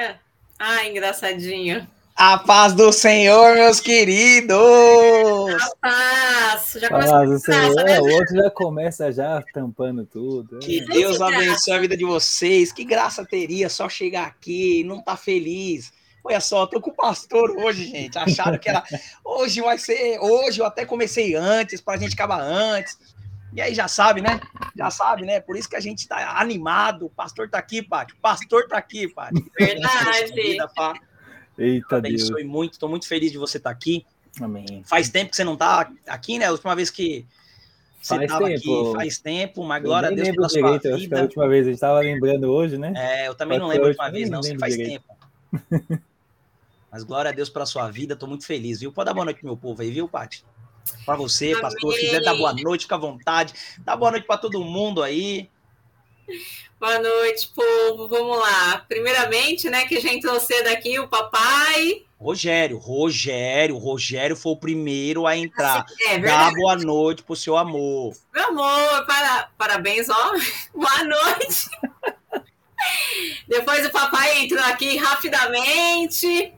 É. Ah, engraçadinho. A paz do Senhor, meus queridos! A paz! Já começa paz do Senhor, né? o outro já começa já tampando tudo. É. Que Deus abençoe a vida de vocês. Que graça teria só chegar aqui e não tá feliz. Olha só, tô com o pastor hoje, gente. Acharam que era. Hoje vai ser. Hoje eu até comecei antes, para a gente acabar antes. E aí já sabe, né? Já sabe, né? Por isso que a gente tá animado. O pastor tá aqui, Pátio. O pastor tá aqui, Pátio. Verdade. Vida, pá. Eita Abençoe Deus. muito, estou muito feliz de você estar tá aqui. Amém. Faz tempo que você não está aqui, né? A última vez que você estava aqui faz tempo, mas glória a Deus pela sua direito, vida. Acho que a última vez a gente estava lembrando hoje, né? É, eu também Pode não lembro a última vez, não, sei faz direito. tempo. mas glória a Deus pela sua vida, estou muito feliz, viu? Pode dar boa noite pro meu povo aí, viu, Paty? Para você, Amém. pastor, se quiser dar boa noite, fica à vontade. Dá boa noite para todo mundo aí. Boa noite, povo. Vamos lá. Primeiramente, né, que a gente entrou cedo aqui, o papai. Rogério, Rogério, Rogério foi o primeiro a entrar. É Dá boa noite pro seu amor. Meu amor, para, parabéns, ó. Boa noite. Depois o papai entrou aqui rapidamente.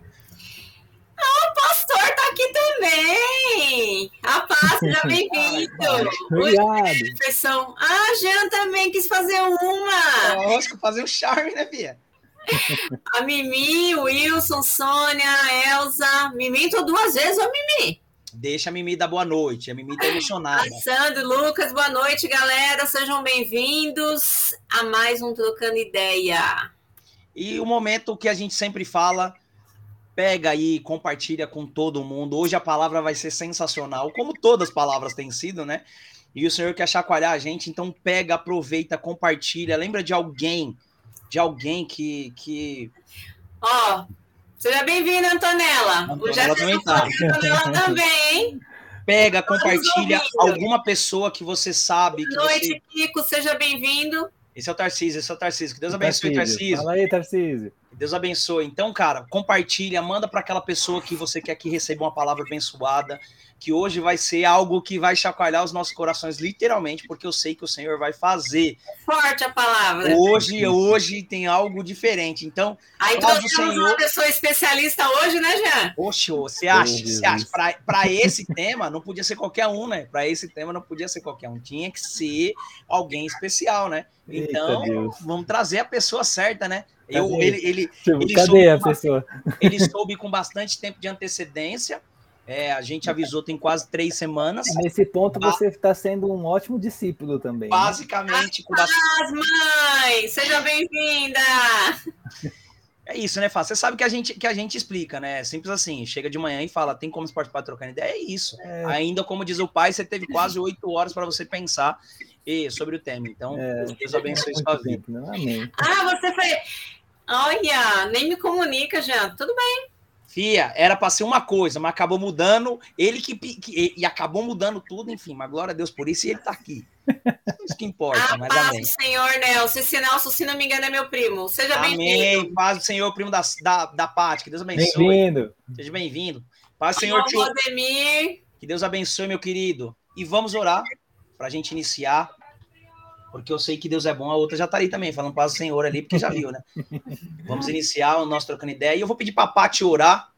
Ah, o pastor tá aqui também. Rapaz, seja bem-vindo. Obrigado. Ah, Jean também quis fazer uma. Lógico, fazer um charme, né, Bia? A Mimi, o Wilson, Sônia, a Elza. Mimi entrou duas vezes, ô Mimi. Deixa a Mimi dar boa noite. A Mimi tá emocionada. Sandro, Lucas, boa noite, galera. Sejam bem-vindos a mais um Trocando Ideia. E o momento que a gente sempre fala pega aí, compartilha com todo mundo. Hoje a palavra vai ser sensacional, como todas as palavras têm sido, né? E o Senhor quer chacoalhar a gente, então pega, aproveita, compartilha. Lembra de alguém, de alguém que. que... Ó, oh, seja bem-vinda, Antonella. Antonella também tá. Antonella também, hein? Pega, compartilha alguma pessoa que você sabe. Boa noite, você... Kiko, seja bem-vindo. Esse é o Tarcísio, esse é o Tarcísio. Que Deus abençoe, Tarcísio. Tarcísio. Fala aí, Tarcísio. Deus abençoe. Então, cara, compartilha, manda para aquela pessoa que você quer que receba uma palavra abençoada, que hoje vai ser algo que vai chacoalhar os nossos corações, literalmente, porque eu sei que o Senhor vai fazer. Forte a palavra. Hoje, hoje tem algo diferente. Então, aí trouxemos Senhor... uma pessoa especialista hoje, né, Jean? Oxe, você acha? Você acha? Para esse tema, não podia ser qualquer um, né? Para esse tema, não podia ser qualquer um. Tinha que ser alguém especial, né? Então, Eita, vamos trazer a pessoa certa, né? Eu, ele, ele, ele, Cadê a pessoa? Ele soube com bastante tempo de antecedência. É, a gente avisou tem quase três semanas. Nesse ponto você está sendo um ótimo discípulo também. Né? Basicamente. Né? Paz, mãe! Seja bem-vinda! É isso, né, Fábio? Você sabe que a gente que a gente explica, né? Simples assim, chega de manhã e fala, tem como você participar trocando ideia? É isso. É. Ainda, como diz o pai, você teve quase oito horas para você pensar e, sobre o tema. Então, é, Deus abençoe sua vida. Tempo, Amém. Ah, você foi. Olha, nem me comunica já. Tudo bem. Fia, era para ser uma coisa, mas acabou mudando. Ele que, que, e acabou mudando tudo, enfim. Mas glória a Deus por isso e ele tá aqui. Isso que importa. Ah, mas paz amém. Senhor Nelson. Esse Nelson, se não me engano, é meu primo. Seja bem-vindo. Amém. Paz do Senhor, primo da, da, da Pátio. Que Deus abençoe. Bem-vindo. Seja bem-vindo. Paz do Senhor, tio. Que Deus abençoe, meu querido. E vamos orar para a gente iniciar porque eu sei que Deus é bom, a outra já tá ali também, falando para o Senhor ali, porque já viu, né? Vamos iniciar o nosso trocando ideia. E eu vou pedir para a Paty orar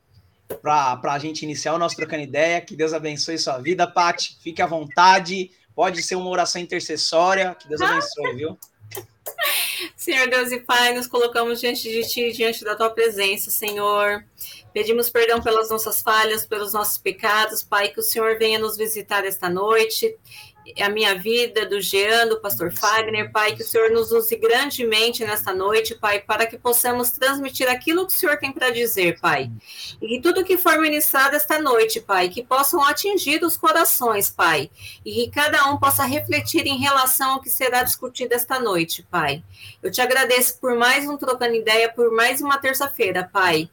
para a gente iniciar o nosso trocando ideia. Que Deus abençoe sua vida, Paty. Fique à vontade. Pode ser uma oração intercessória. Que Deus abençoe, viu? Senhor Deus e Pai, nos colocamos diante de Ti, diante da Tua presença, Senhor. Pedimos perdão pelas nossas falhas, pelos nossos pecados, Pai, que o Senhor venha nos visitar esta noite a minha vida, do Jean, do pastor Fagner, Pai, que o Senhor nos use grandemente nesta noite, Pai, para que possamos transmitir aquilo que o Senhor tem para dizer, Pai. E que tudo que for ministrado esta noite, Pai, que possam atingir os corações, Pai, e que cada um possa refletir em relação ao que será discutido esta noite, Pai. Eu te agradeço por mais um Trocando Ideia, por mais uma terça-feira, Pai.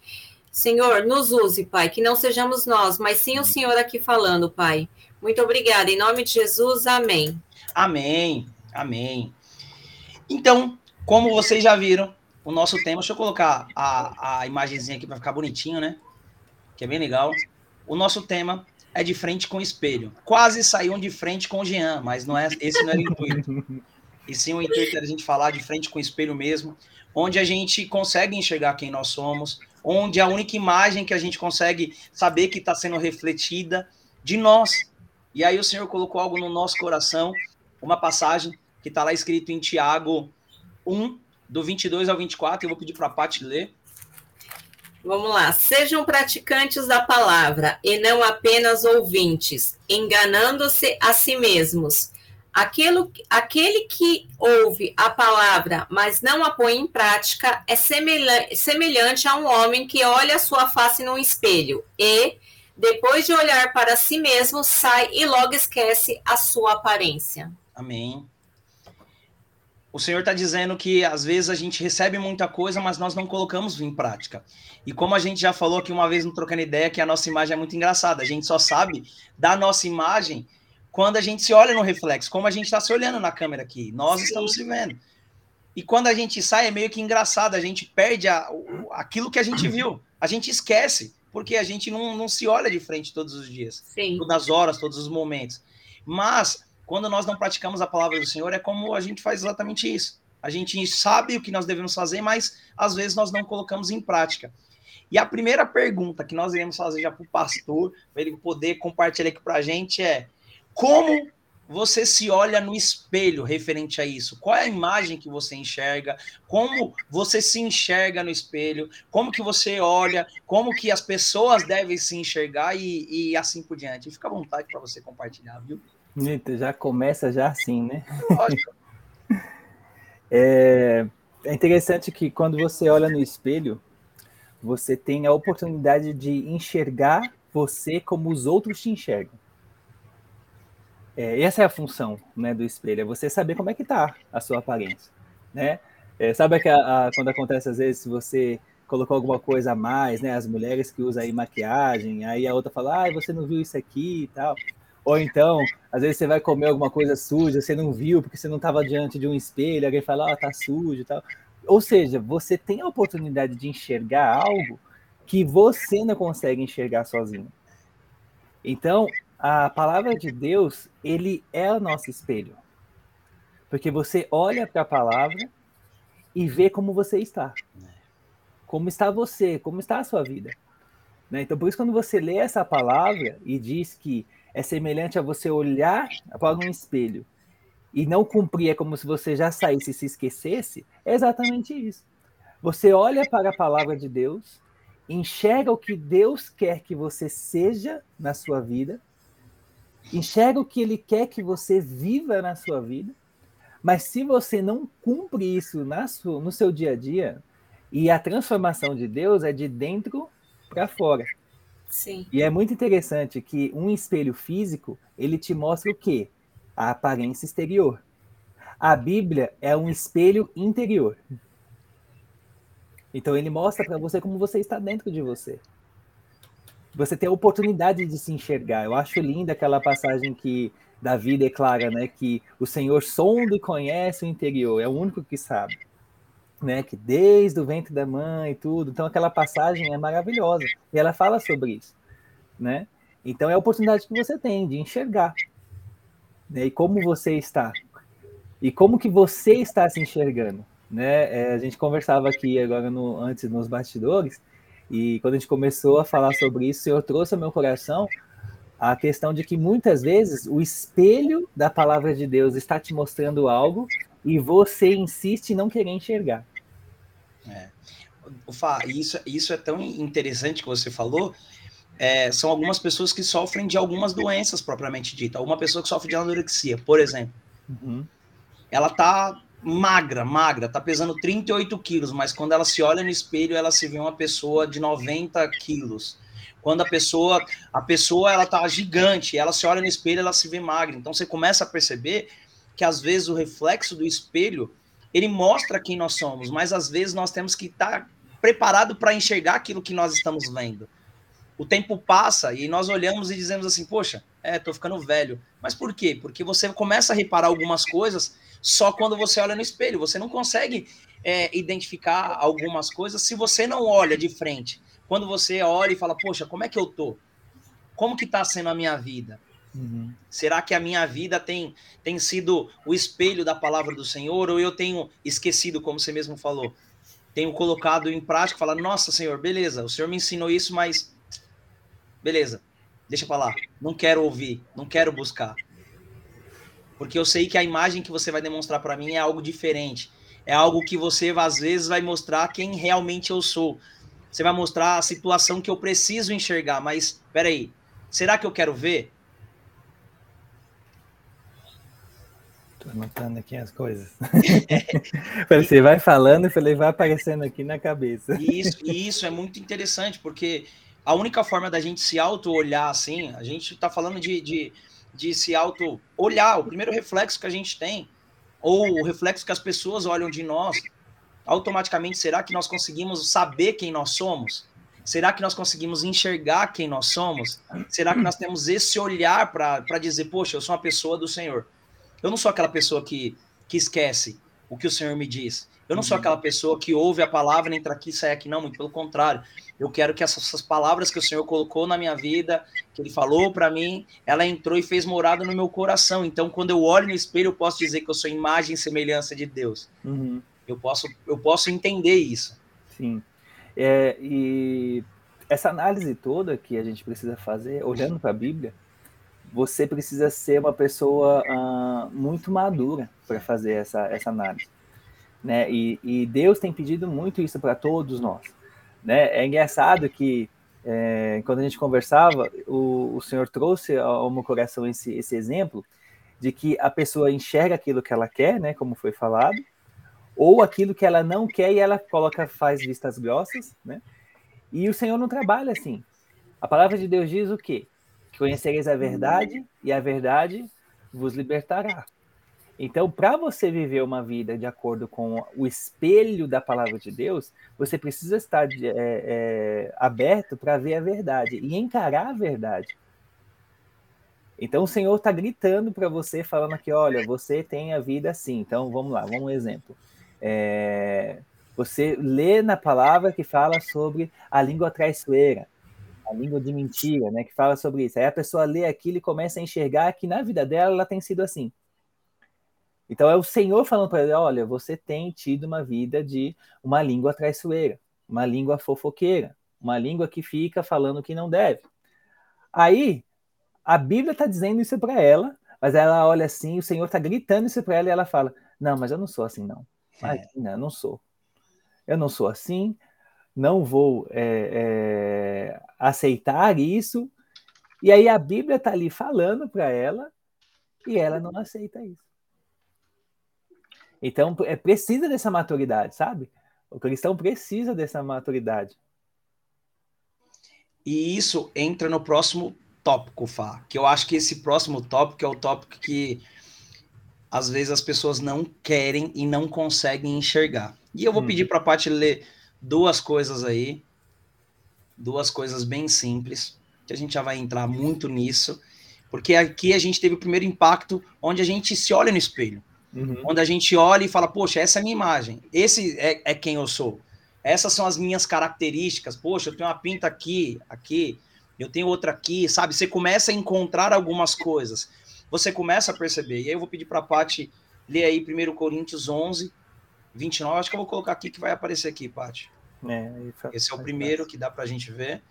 Senhor, nos use, Pai, que não sejamos nós, mas sim o Senhor aqui falando, Pai. Muito obrigada. Em nome de Jesus, amém. Amém. Amém. Então, como vocês já viram, o nosso tema, deixa eu colocar a, a imagenzinha aqui para ficar bonitinho, né? Que é bem legal. O nosso tema é de frente com o espelho. Quase saiu de frente com o Jean, mas não é, esse não era o intuito. E sim o intuito era a gente falar de frente com o espelho mesmo. onde a gente consegue enxergar quem nós somos, onde a única imagem que a gente consegue saber que está sendo refletida de nós. E aí o Senhor colocou algo no nosso coração, uma passagem que está lá escrito em Tiago 1, do 22 ao 24, eu vou pedir para a Paty ler. Vamos lá. Sejam praticantes da palavra e não apenas ouvintes, enganando-se a si mesmos. Aquilo, aquele que ouve a palavra, mas não a põe em prática, é semelhante a um homem que olha a sua face no espelho e, depois de olhar para si mesmo, sai e logo esquece a sua aparência. Amém. O Senhor está dizendo que às vezes a gente recebe muita coisa, mas nós não colocamos em prática. E como a gente já falou aqui uma vez no Trocando Ideia, que a nossa imagem é muito engraçada. A gente só sabe da nossa imagem quando a gente se olha no reflexo, como a gente está se olhando na câmera aqui. Nós Sim. estamos se vendo. E quando a gente sai, é meio que engraçado. A gente perde a, aquilo que a gente viu. A gente esquece, porque a gente não, não se olha de frente todos os dias. Sim. Todas as horas, todos os momentos. Mas quando nós não praticamos a palavra do Senhor, é como a gente faz exatamente isso. A gente sabe o que nós devemos fazer, mas às vezes nós não colocamos em prática. E a primeira pergunta que nós iremos fazer já para o pastor, para ele poder compartilhar aqui para a gente é: como você se olha no espelho referente a isso? Qual é a imagem que você enxerga? Como você se enxerga no espelho? Como que você olha? Como que as pessoas devem se enxergar e, e assim por diante? Fica à vontade para você compartilhar, viu? Já começa já assim, né? é, é interessante que quando você olha no espelho, você tem a oportunidade de enxergar você como os outros te enxergam. É, essa é a função né, do espelho, é você saber como é que tá a sua aparência, né? É, sabe que a, a, quando acontece às vezes você colocou alguma coisa a mais, né? As mulheres que usam aí maquiagem, aí a outra fala, ah, você não viu isso aqui e tal. Ou então, às vezes você vai comer alguma coisa suja, você não viu porque você não estava diante de um espelho, alguém fala, oh, tá sujo e tal. Ou seja, você tem a oportunidade de enxergar algo que você não consegue enxergar sozinho. Então, a palavra de Deus, ele é o nosso espelho. Porque você olha para a palavra e vê como você está. Como está você, como está a sua vida. Né? Então, por isso, quando você lê essa palavra e diz que é semelhante a você olhar para um espelho e não cumprir, é como se você já saísse e se esquecesse, é exatamente isso. Você olha para a palavra de Deus, enxerga o que Deus quer que você seja na sua vida, enxerga o que Ele quer que você viva na sua vida, mas se você não cumpre isso na sua, no seu dia a dia, e a transformação de Deus é de dentro para fora. Sim. E é muito interessante que um espelho físico, ele te mostra o quê? A aparência exterior. A Bíblia é um espelho interior. Então ele mostra para você como você está dentro de você. Você tem a oportunidade de se enxergar. Eu acho linda aquela passagem que Davi declara, né, que o Senhor sonda e conhece o interior, é o único que sabe né? Que desde o ventre da mãe e tudo. Então aquela passagem é maravilhosa. E ela fala sobre isso, né? Então é a oportunidade que você tem de enxergar. Né? E como você está. E como que você está se enxergando, né? É, a gente conversava aqui agora no, antes nos bastidores e quando a gente começou a falar sobre isso, eu trouxe ao meu coração a questão de que muitas vezes o espelho da palavra de Deus está te mostrando algo e você insiste em não querer enxergar. É. Fá, isso, isso é tão interessante que você falou. É, são algumas pessoas que sofrem de algumas doenças propriamente dita. Uma pessoa que sofre de anorexia, por exemplo. Uhum. Ela tá magra, magra, tá pesando 38 quilos, mas quando ela se olha no espelho, ela se vê uma pessoa de 90 quilos. Quando a pessoa, a pessoa ela tá gigante, ela se olha no espelho, ela se vê magra. Então você começa a perceber que às vezes o reflexo do espelho ele mostra quem nós somos, mas às vezes nós temos que estar preparado para enxergar aquilo que nós estamos vendo. O tempo passa e nós olhamos e dizemos assim, poxa, é, tô ficando velho. Mas por quê? Porque você começa a reparar algumas coisas só quando você olha no espelho. Você não consegue é, identificar algumas coisas se você não olha de frente. Quando você olha e fala, poxa, como é que eu tô? Como que tá sendo a minha vida? Uhum. Será que a minha vida tem, tem sido o espelho da palavra do Senhor ou eu tenho esquecido, como você mesmo falou? tenho colocado em prática, falando, nossa, Senhor, beleza, o Senhor me ensinou isso, mas beleza, deixa para lá. Não quero ouvir, não quero buscar. Porque eu sei que a imagem que você vai demonstrar para mim é algo diferente. É algo que você, às vezes, vai mostrar quem realmente eu sou. Você vai mostrar a situação que eu preciso enxergar, mas peraí, será que eu quero ver? Tô anotando aqui as coisas. você vai falando e falei, vai aparecendo aqui na cabeça. Isso, isso é muito interessante, porque a única forma da gente se auto-olhar assim, a gente está falando de, de, de se auto-olhar, o primeiro reflexo que a gente tem, ou o reflexo que as pessoas olham de nós, automaticamente será que nós conseguimos saber quem nós somos? Será que nós conseguimos enxergar quem nós somos? Será que nós temos esse olhar para dizer, poxa, eu sou uma pessoa do Senhor? Eu não sou aquela pessoa que, que esquece o que o Senhor me diz. Eu não sou aquela pessoa que ouve a palavra, entra aqui e sai aqui, não, muito pelo contrário. Eu quero que essas, essas palavras que o Senhor colocou na minha vida, que Ele falou para mim, ela entrou e fez morada no meu coração. Então, quando eu olho no espelho, eu posso dizer que eu sou imagem e semelhança de Deus. Uhum. Eu, posso, eu posso entender isso. Sim. É, e essa análise toda que a gente precisa fazer, olhando para a Bíblia, você precisa ser uma pessoa uh, muito madura para fazer essa, essa análise. Né? E, e, Deus tem pedido muito isso para todos nós. Né? É engraçado que, é, quando a gente conversava, o, o Senhor trouxe ao meu coração esse, esse exemplo de que a pessoa enxerga aquilo que ela quer, né, como foi falado, ou aquilo que ela não quer e ela coloca, faz vistas grossas, né? E o Senhor não trabalha assim. A palavra de Deus diz o quê? Conhecereis a verdade e a verdade vos libertará. Então, para você viver uma vida de acordo com o espelho da palavra de Deus, você precisa estar é, é, aberto para ver a verdade e encarar a verdade. Então, o Senhor está gritando para você, falando aqui: olha, você tem a vida assim. Então, vamos lá, vamos um exemplo. É, você lê na palavra que fala sobre a língua traiçoeira a língua de mentira, né, que fala sobre isso. Aí a pessoa lê aquilo e começa a enxergar que na vida dela ela tem sido assim. Então é o Senhor falando para ela, olha, você tem tido uma vida de uma língua traiçoeira, uma língua fofoqueira, uma língua que fica falando que não deve. Aí a Bíblia está dizendo isso para ela, mas ela olha assim, o Senhor está gritando isso para ela e ela fala, não, mas eu não sou assim não. Imagina, é. eu não sou. Eu não sou assim, não vou é, é, aceitar isso. E aí a Bíblia está ali falando para ela e ela não aceita isso. Então é precisa dessa maturidade, sabe? O cristão precisa dessa maturidade. E isso entra no próximo tópico, Fá, que eu acho que esse próximo tópico é o tópico que às vezes as pessoas não querem e não conseguem enxergar. E eu vou hum. pedir para a Paty ler duas coisas aí, duas coisas bem simples, que a gente já vai entrar muito nisso, porque aqui a gente teve o primeiro impacto onde a gente se olha no espelho, uhum. onde a gente olha e fala, poxa, essa é a minha imagem, esse é, é quem eu sou, essas são as minhas características, poxa, eu tenho uma pinta aqui, aqui, eu tenho outra aqui, sabe? Você começa a encontrar algumas coisas, você começa a perceber, e aí eu vou pedir para a Paty ler aí 1 Coríntios 11, 29, acho que eu vou colocar aqui que vai aparecer aqui, Paty. É, Esse é o primeiro que dá para a gente ver.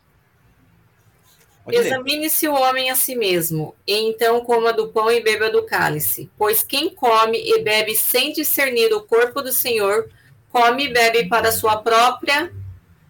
Examine-se o homem a si mesmo, e então coma do pão e beba do cálice. Pois quem come e bebe sem discernir o corpo do Senhor, come e bebe para sua própria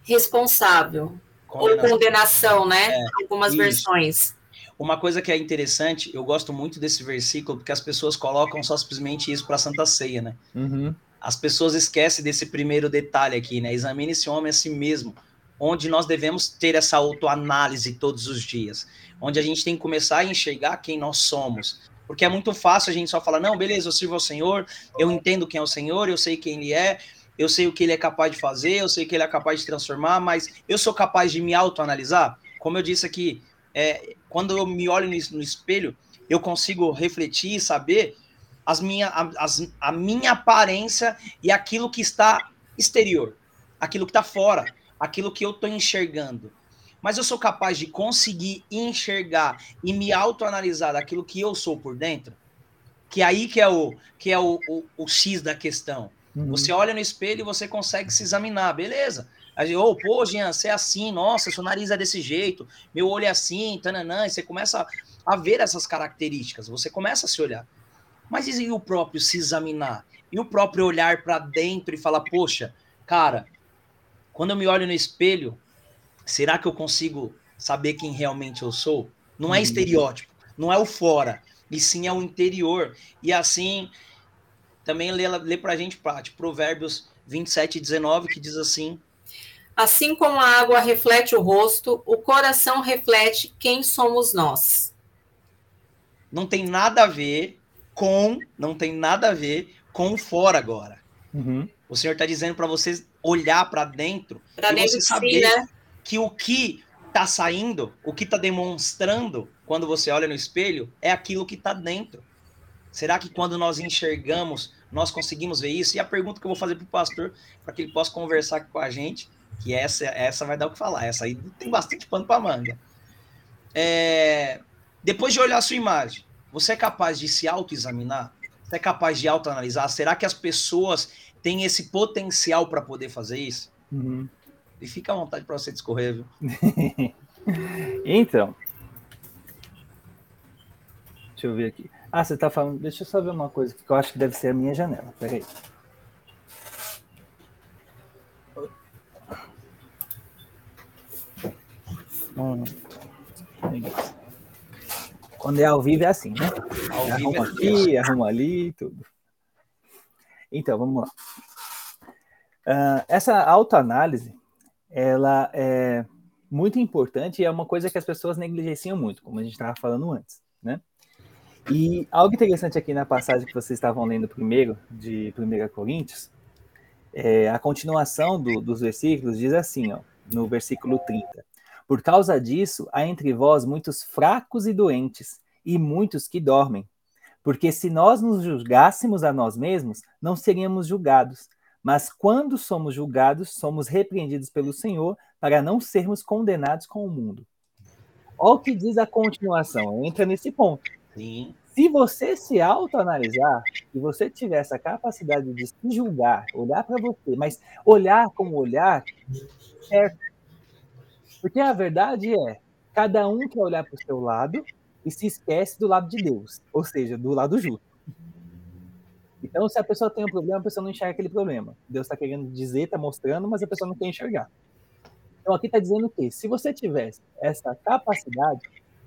responsável. Condenação. Ou condenação, né? É, Algumas isso. versões. Uma coisa que é interessante, eu gosto muito desse versículo, porque as pessoas colocam só simplesmente isso para a Santa Ceia, né? Uhum as pessoas esquecem desse primeiro detalhe aqui, né? Examine esse homem a si mesmo, onde nós devemos ter essa autoanálise todos os dias, onde a gente tem que começar a enxergar quem nós somos. Porque é muito fácil a gente só falar, não, beleza, eu sirvo ao Senhor, eu entendo quem é o Senhor, eu sei quem Ele é, eu sei o que Ele é capaz de fazer, eu sei que Ele é capaz de transformar, mas eu sou capaz de me autoanalisar? Como eu disse aqui, é, quando eu me olho no, no espelho, eu consigo refletir e saber as minha, as, a minha aparência e aquilo que está exterior, aquilo que está fora, aquilo que eu estou enxergando. Mas eu sou capaz de conseguir enxergar e me autoanalisar daquilo que eu sou por dentro? Que é aí que é o, que é o, o, o X da questão. Uhum. Você olha no espelho e você consegue se examinar, beleza. Aí, oh, pô, Jean, você é assim, nossa, seu nariz é desse jeito, meu olho é assim, tananã, e você começa a ver essas características, você começa a se olhar. Mas e o próprio se examinar? E o próprio olhar para dentro e falar, poxa, cara, quando eu me olho no espelho, será que eu consigo saber quem realmente eu sou? Não é uhum. estereótipo, não é o fora, e sim é o interior. E assim, também lê, lê para a gente, Paty, Provérbios 27 e 19, que diz assim: Assim como a água reflete o rosto, o coração reflete quem somos nós. Não tem nada a ver com, não tem nada a ver com fora agora. Uhum. O Senhor está dizendo para vocês olhar para dentro pra e dentro você saber si, né? que o que está saindo, o que está demonstrando quando você olha no espelho é aquilo que está dentro. Será que quando nós enxergamos, nós conseguimos ver isso? E a pergunta que eu vou fazer para o pastor, para que ele possa conversar com a gente, que essa, essa vai dar o que falar, essa aí tem bastante pano para manga. É, depois de olhar a sua imagem, você é capaz de se autoexaminar? Você é capaz de autoanalisar? Será que as pessoas têm esse potencial para poder fazer isso? Uhum. E fica à vontade para você discorrer, viu? então. Deixa eu ver aqui. Ah, você está falando. Deixa eu só ver uma coisa que eu acho que deve ser a minha janela. Peraí. Hum. Quando é ao vivo é assim, né? Ao arruma é aqui, arruma ali, tudo. Então, vamos lá. Uh, essa autoanálise, ela é muito importante e é uma coisa que as pessoas negligenciam muito, como a gente estava falando antes, né? E algo interessante aqui na passagem que vocês estavam lendo primeiro, de 1 Coríntios, é, a continuação do, dos versículos diz assim, ó, no versículo 30. Por causa disso, há entre vós muitos fracos e doentes, e muitos que dormem. Porque se nós nos julgássemos a nós mesmos, não seríamos julgados. Mas quando somos julgados, somos repreendidos pelo Senhor para não sermos condenados com o mundo. Olha o que diz a continuação, entra nesse ponto. Sim. Se você se autoanalisar, se você tiver essa capacidade de se julgar, olhar para você, mas olhar com o olhar certo, porque a verdade é, cada um quer olhar para o seu lado e se esquece do lado de Deus, ou seja, do lado justo. Então, se a pessoa tem um problema, a pessoa não enxerga aquele problema. Deus está querendo dizer, está mostrando, mas a pessoa não quer enxergar. Então, aqui está dizendo que se você tivesse essa capacidade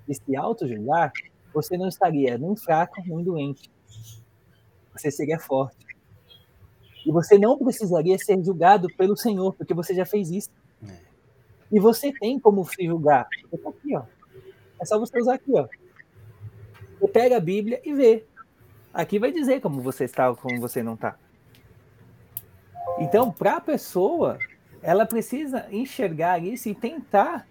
de se auto-julgar, você não estaria nem fraco, nem doente. Você seria forte. E você não precisaria ser julgado pelo Senhor, porque você já fez isso. E você tem como se julgar. Tá aqui, ó. É só você usar aqui, ó. Você pega a Bíblia e vê. Aqui vai dizer como você está ou como você não está. Então, para a pessoa, ela precisa enxergar isso e tentar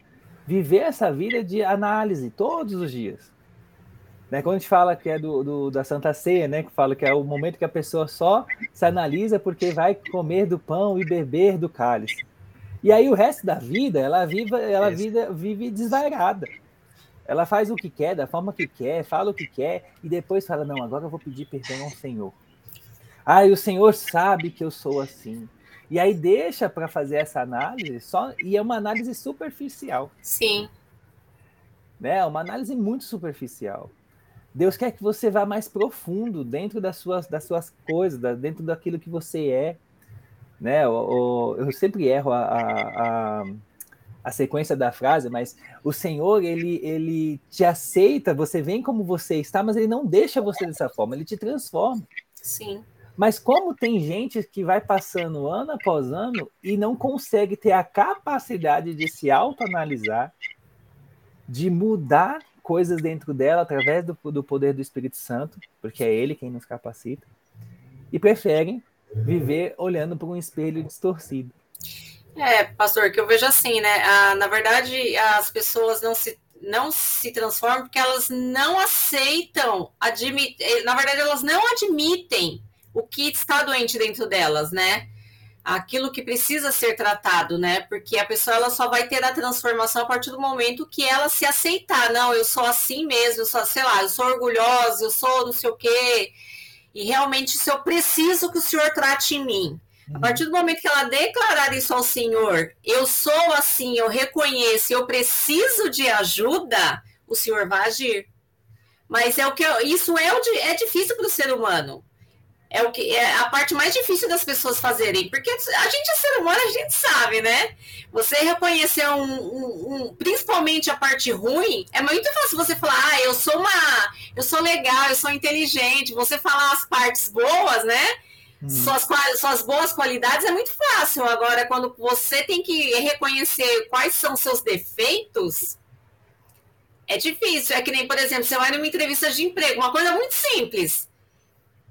viver essa vida de análise todos os dias. Né? Quando a gente fala que é do, do, da Santa Ceia, né? que fala que é o momento que a pessoa só se analisa porque vai comer do pão e beber do cálice. E aí o resto da vida, ela vive, ela vive, vive desvairada. Ela faz o que quer, da forma que quer, fala o que quer, e depois fala: Não, agora eu vou pedir perdão ao Senhor. Ah, e o Senhor sabe que eu sou assim. E aí deixa para fazer essa análise só e é uma análise superficial. Sim. Né? Uma análise muito superficial. Deus quer que você vá mais profundo dentro das suas, das suas coisas, dentro daquilo que você é né? O, o, eu sempre erro a, a, a, sequência da frase, mas o Senhor, ele, ele te aceita, você vem como você está, mas ele não deixa você dessa forma, ele te transforma. Sim. Mas como tem gente que vai passando ano após ano e não consegue ter a capacidade de se autoanalisar, de mudar coisas dentro dela através do, do poder do Espírito Santo, porque é ele quem nos capacita, e preferem viver olhando para um espelho distorcido. É, pastor, que eu vejo assim, né? Ah, na verdade, as pessoas não se, não se transformam porque elas não aceitam, admit, eh, na verdade, elas não admitem o que está doente dentro delas, né? Aquilo que precisa ser tratado, né? Porque a pessoa ela só vai ter a transformação a partir do momento que ela se aceitar. Não, eu sou assim mesmo, eu sou, sei lá, eu sou orgulhosa, eu sou não sei o quê e realmente se eu preciso que o Senhor trate em mim. A partir do momento que ela declarar isso ao Senhor, eu sou assim, eu reconheço, eu preciso de ajuda, o Senhor vai agir. Mas é o que eu, isso é, é difícil para o ser humano. É o que é a parte mais difícil das pessoas fazerem, porque a gente é ser humano, a gente sabe, né? Você reconhecer um, um, um, principalmente a parte ruim, é muito fácil você falar, ah, eu sou uma, eu sou legal, eu sou inteligente. Você falar as partes boas, né? Uhum. Suas, suas boas qualidades é muito fácil. Agora, quando você tem que reconhecer quais são seus defeitos, é difícil. É que nem, por exemplo, você vai numa entrevista de emprego, uma coisa muito simples.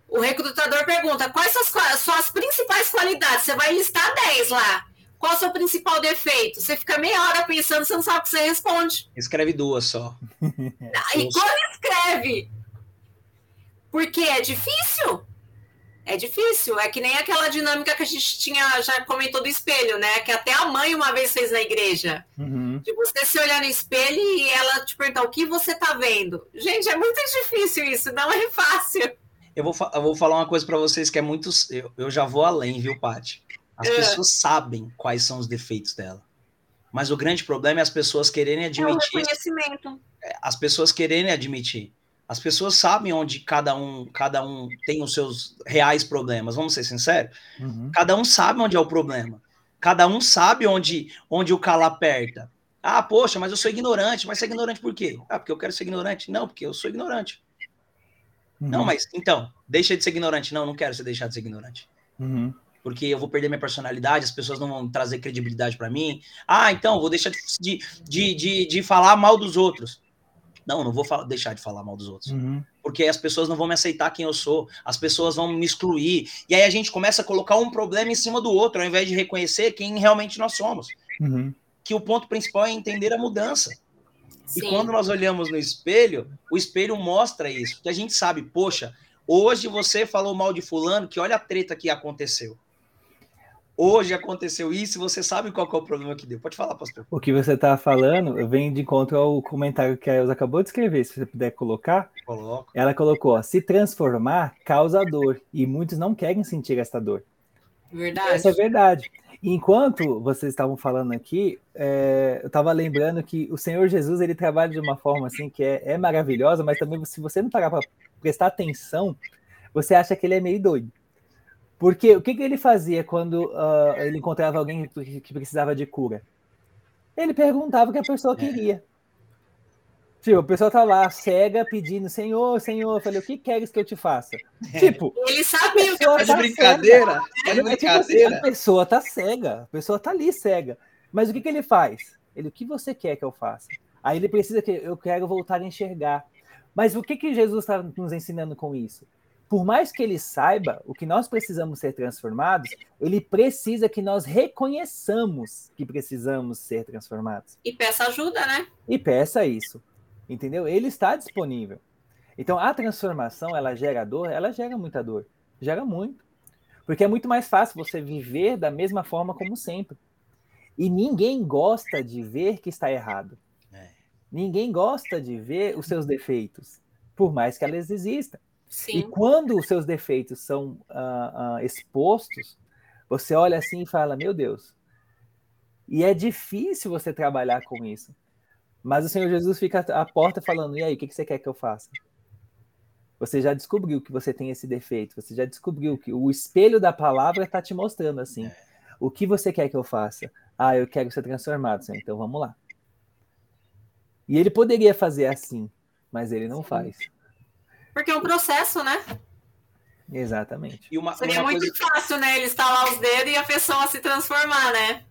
O recrutador pergunta quais são as suas principais qualidades. Você vai listar 10 lá. Qual é o seu principal defeito? Você fica meia hora pensando, você não sabe o que você responde. Escreve duas só. e quando escreve? Porque é difícil. É difícil, é que nem aquela dinâmica que a gente tinha, já comentou do espelho, né? Que até a mãe uma vez fez na igreja. Uhum. De você se olhar no espelho e ela te perguntar o que você tá vendo. Gente, é muito difícil isso, não é fácil. Eu vou, eu vou falar uma coisa para vocês que é muito. Eu, eu já vou além, viu, Paty? As é. pessoas sabem quais são os defeitos dela. Mas o grande problema é as pessoas quererem admitir. É o reconhecimento. É, as pessoas quererem admitir. As pessoas sabem onde cada um, cada um tem os seus reais problemas, vamos ser sinceros. Uhum. Cada um sabe onde é o problema. Cada um sabe onde, onde o calo aperta. Ah, poxa, mas eu sou ignorante. Mas você é ignorante por quê? Ah, porque eu quero ser ignorante. Não, porque eu sou ignorante. Uhum. Não, mas então, deixa de ser ignorante. Não, não quero você deixar de ser ignorante. Uhum. Porque eu vou perder minha personalidade, as pessoas não vão trazer credibilidade para mim. Ah, então, vou deixar de, de, de, de falar mal dos outros. Não, não vou falar, deixar de falar mal dos outros. Uhum. Porque as pessoas não vão me aceitar quem eu sou, as pessoas vão me excluir. E aí a gente começa a colocar um problema em cima do outro, ao invés de reconhecer quem realmente nós somos. Uhum. Que o ponto principal é entender a mudança. Sim. E quando nós olhamos no espelho, o espelho mostra isso. Que a gente sabe, poxa, hoje você falou mal de fulano, que olha a treta que aconteceu hoje aconteceu isso, você sabe qual é o problema que deu. Pode falar, pastor. O que você está falando vem de encontro ao comentário que a Elza acabou de escrever, se você puder colocar. Coloco. Ela colocou, ó, se transformar causa dor, e muitos não querem sentir essa dor. Verdade. Essa é verdade. Enquanto vocês estavam falando aqui, é, eu estava lembrando que o Senhor Jesus ele trabalha de uma forma assim que é, é maravilhosa, mas também se você não parar para prestar atenção, você acha que ele é meio doido. Porque o que, que ele fazia quando uh, ele encontrava alguém que, precisava de cura? Ele perguntava o que a pessoa é. queria. Tipo, a pessoa tá lá, cega, pedindo, Senhor, Senhor, eu falei, o que queres que eu te faça? É. Tipo, ele sabia o que é tá brincadeira. É, é brincadeira. Tipo assim, a pessoa tá cega, a pessoa tá ali cega. Mas o que, que ele faz? Ele, o que você quer que eu faça? Aí ele precisa que eu quero voltar a enxergar. Mas o que, que Jesus está nos ensinando com isso? Por mais que ele saiba o que nós precisamos ser transformados, ele precisa que nós reconheçamos que precisamos ser transformados. E peça ajuda, né? E peça isso. Entendeu? Ele está disponível. Então, a transformação, ela gera dor, ela gera muita dor. Gera muito. Porque é muito mais fácil você viver da mesma forma como sempre. E ninguém gosta de ver que está errado. É. Ninguém gosta de ver os seus defeitos, por mais que elas existam. Sim. E quando os seus defeitos são uh, uh, expostos, você olha assim e fala: Meu Deus. E é difícil você trabalhar com isso. Mas o Senhor Jesus fica à porta falando: E aí, o que você quer que eu faça? Você já descobriu que você tem esse defeito, você já descobriu que o espelho da palavra está te mostrando assim. O que você quer que eu faça? Ah, eu quero ser transformado, Senhor. Então vamos lá. E ele poderia fazer assim, mas ele não faz. Porque é um processo, né? Exatamente. E uma, Seria uma muito coisa... fácil, né? Ele estalar os dedos e a pessoa se transformar, né?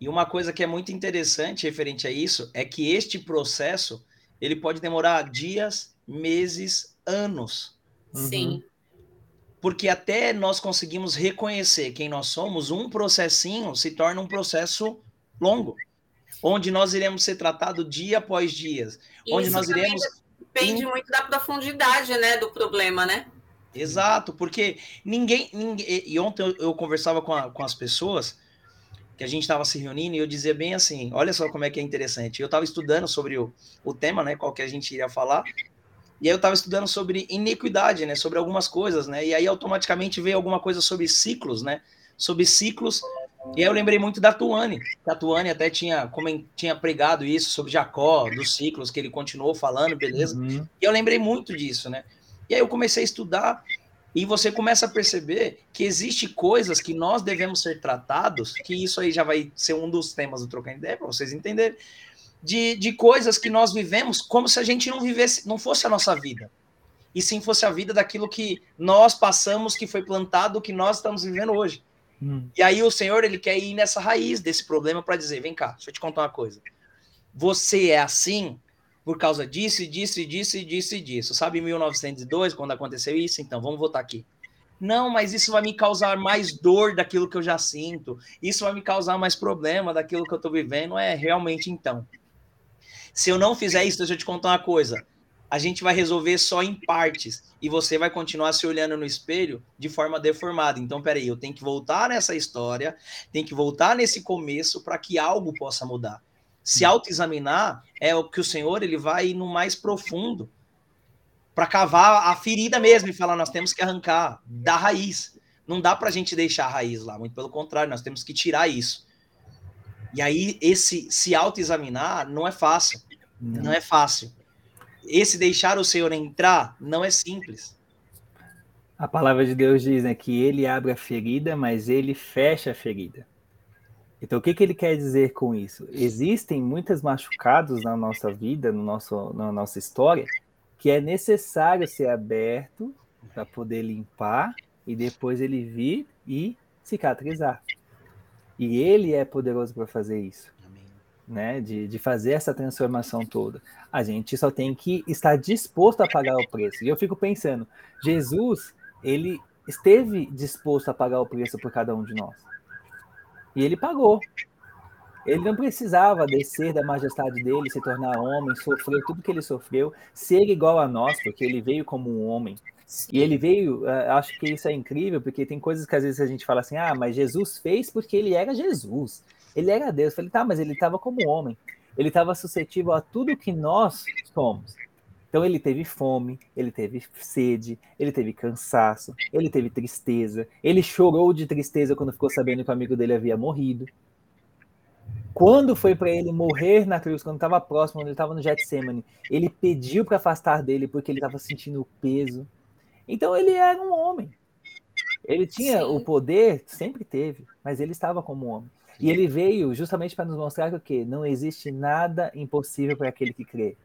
E uma coisa que é muito interessante referente a isso é que este processo ele pode demorar dias, meses, anos. Sim. Uhum. Porque até nós conseguimos reconhecer quem nós somos, um processinho se torna um processo longo, onde nós iremos ser tratados dia após dia, onde nós iremos depende muito da profundidade, né, do problema, né? Exato, porque ninguém, ninguém e ontem eu, eu conversava com, a, com as pessoas que a gente estava se reunindo e eu dizia bem assim, olha só como é que é interessante. Eu estava estudando sobre o, o tema, né, qual que a gente iria falar, E aí eu estava estudando sobre iniquidade, né? Sobre algumas coisas, né? E aí automaticamente veio alguma coisa sobre ciclos, né? Sobre ciclos. E aí eu lembrei muito da Tuane. A Tuane até tinha, como tinha pregado isso sobre Jacó, dos ciclos, que ele continuou falando, beleza? Uhum. E eu lembrei muito disso, né? E aí eu comecei a estudar e você começa a perceber que existe coisas que nós devemos ser tratados, que isso aí já vai ser um dos temas do Trocando Ideia, para vocês entenderem de, de coisas que nós vivemos como se a gente não vivesse, não fosse a nossa vida. E sim fosse a vida daquilo que nós passamos, que foi plantado, que nós estamos vivendo hoje. Hum. E aí o Senhor, ele quer ir nessa raiz desse problema para dizer, vem cá, deixa eu te contar uma coisa. Você é assim por causa disso, disso, disso, disso disso. Sabe em 1902, quando aconteceu isso? Então, vamos voltar aqui. Não, mas isso vai me causar mais dor daquilo que eu já sinto. Isso vai me causar mais problema daquilo que eu estou vivendo. É realmente então. Se eu não fizer isso, deixa eu te contar uma coisa. A gente vai resolver só em partes e você vai continuar se olhando no espelho de forma deformada. Então, peraí, eu tenho que voltar nessa história, tenho que voltar nesse começo para que algo possa mudar. Se hum. autoexaminar é o que o Senhor ele vai no mais profundo para cavar a ferida mesmo e falar nós temos que arrancar da raiz. Não dá para a gente deixar a raiz lá, muito pelo contrário, nós temos que tirar isso. E aí, esse se autoexaminar não é fácil. Não. não é fácil. Esse deixar o Senhor entrar não é simples. A palavra de Deus diz né, que ele abre a ferida, mas ele fecha a ferida. Então, o que, que ele quer dizer com isso? Existem muitos machucados na nossa vida, no nosso, na nossa história, que é necessário ser aberto para poder limpar e depois ele vir e cicatrizar. E ele é poderoso para fazer isso. Né, de, de fazer essa transformação toda. A gente só tem que estar disposto a pagar o preço. E eu fico pensando, Jesus, ele esteve disposto a pagar o preço por cada um de nós. E ele pagou. Ele não precisava descer da majestade dele, se tornar homem, sofrer tudo que ele sofreu, ser igual a nós, porque ele veio como um homem. E ele veio, eh, acho que isso é incrível, porque tem coisas que às vezes a gente fala assim, ah, mas Jesus fez porque ele era Jesus. Ele era Deus. Eu falei, tá, mas ele estava como homem. Ele estava suscetível a tudo que nós somos. Então ele teve fome, ele teve sede, ele teve cansaço, ele teve tristeza, ele chorou de tristeza quando ficou sabendo que o amigo dele havia morrido. Quando foi para ele morrer na cruz, quando estava próximo, quando ele estava no Getsemane, ele pediu para afastar dele porque ele estava sentindo o peso. Então ele era um homem. Ele tinha Sim. o poder, sempre teve, mas ele estava como homem. E ele veio justamente para nos mostrar que o quê? Não existe nada impossível para aquele que crê.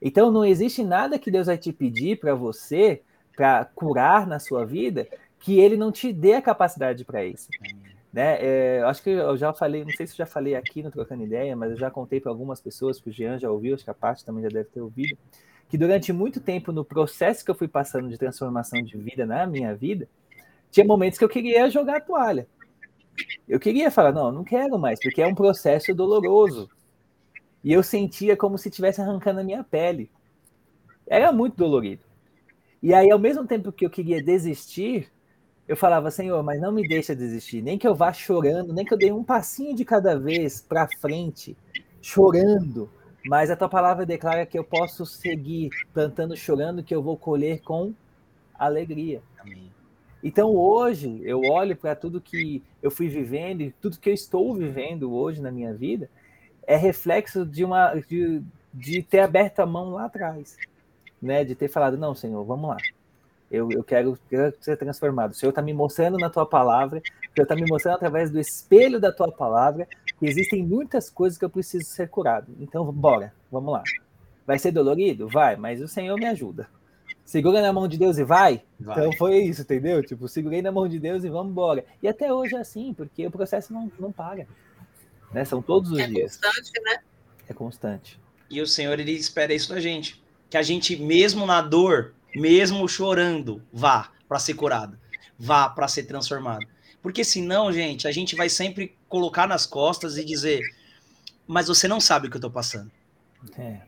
Então não existe nada que Deus vai te pedir para você, para curar na sua vida, que ele não te dê a capacidade para isso. Né? É, acho que eu já falei, não sei se eu já falei aqui no Trocando Ideia, mas eu já contei para algumas pessoas, que o Jean já ouviu, acho que a parte também já deve ter ouvido, que durante muito tempo, no processo que eu fui passando de transformação de vida na minha vida, tinha momentos que eu queria jogar a toalha. Eu queria falar, não, não quero mais, porque é um processo doloroso. E eu sentia como se estivesse arrancando a minha pele. Era muito dolorido. E aí, ao mesmo tempo que eu queria desistir, eu falava, Senhor, mas não me deixa desistir, nem que eu vá chorando, nem que eu dê um passinho de cada vez para frente, chorando, mas a tua palavra declara que eu posso seguir plantando, chorando, que eu vou colher com alegria. Amém. Então hoje eu olho para tudo que eu fui vivendo e tudo que eu estou vivendo hoje na minha vida é reflexo de uma de, de ter aberto a mão lá atrás, né? De ter falado não, Senhor, vamos lá. Eu, eu quero, quero ser transformado. O Senhor está me mostrando na tua palavra, o Senhor está me mostrando através do espelho da tua palavra que existem muitas coisas que eu preciso ser curado. Então, bora, vamos lá. Vai ser dolorido? Vai, mas o Senhor me ajuda. Segura na mão de Deus e vai. vai. Então foi isso, entendeu? Tipo, segurei na mão de Deus e vamos embora. E até hoje é assim, porque o processo não, não para. Né? São todos os é dias. É constante, né? É constante. E o Senhor, ele espera isso da gente. Que a gente, mesmo na dor, mesmo chorando, vá para ser curado, vá para ser transformado. Porque senão, gente, a gente vai sempre colocar nas costas e dizer: Mas você não sabe o que eu estou passando. É.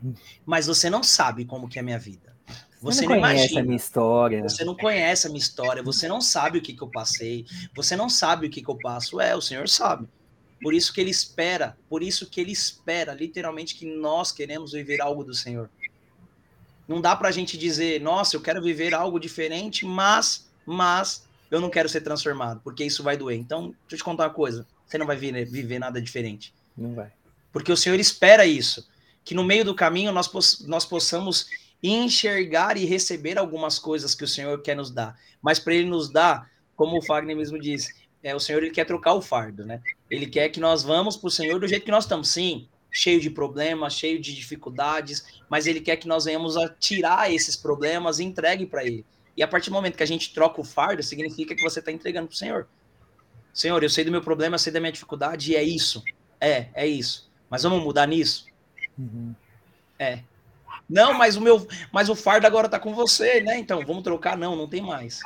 Mas você não sabe como que é a minha vida. Você, você não, não conhece imagina, a minha história. Você não conhece a minha história. Você não sabe o que, que eu passei. Você não sabe o que, que eu passo. É, o Senhor sabe. Por isso que ele espera. Por isso que ele espera, literalmente, que nós queremos viver algo do Senhor. Não dá para a gente dizer, nossa, eu quero viver algo diferente, mas, mas eu não quero ser transformado, porque isso vai doer. Então, deixa eu te contar uma coisa: você não vai viver, viver nada diferente. Não vai. Porque o Senhor espera isso, que no meio do caminho nós, poss nós possamos enxergar e receber algumas coisas que o Senhor quer nos dar. Mas para Ele nos dar, como o Fagner mesmo disse, é, o Senhor ele quer trocar o fardo, né? Ele quer que nós vamos para o Senhor do jeito que nós estamos, sim, cheio de problemas, cheio de dificuldades, mas Ele quer que nós venhamos a tirar esses problemas e entregue para Ele. E a partir do momento que a gente troca o fardo, significa que você está entregando para o Senhor. Senhor, eu sei do meu problema, eu sei da minha dificuldade, e é isso. É, é isso. Mas vamos mudar nisso? Uhum. É. Não, mas o meu, mas o fardo agora está com você, né? Então, vamos trocar? Não, não tem mais.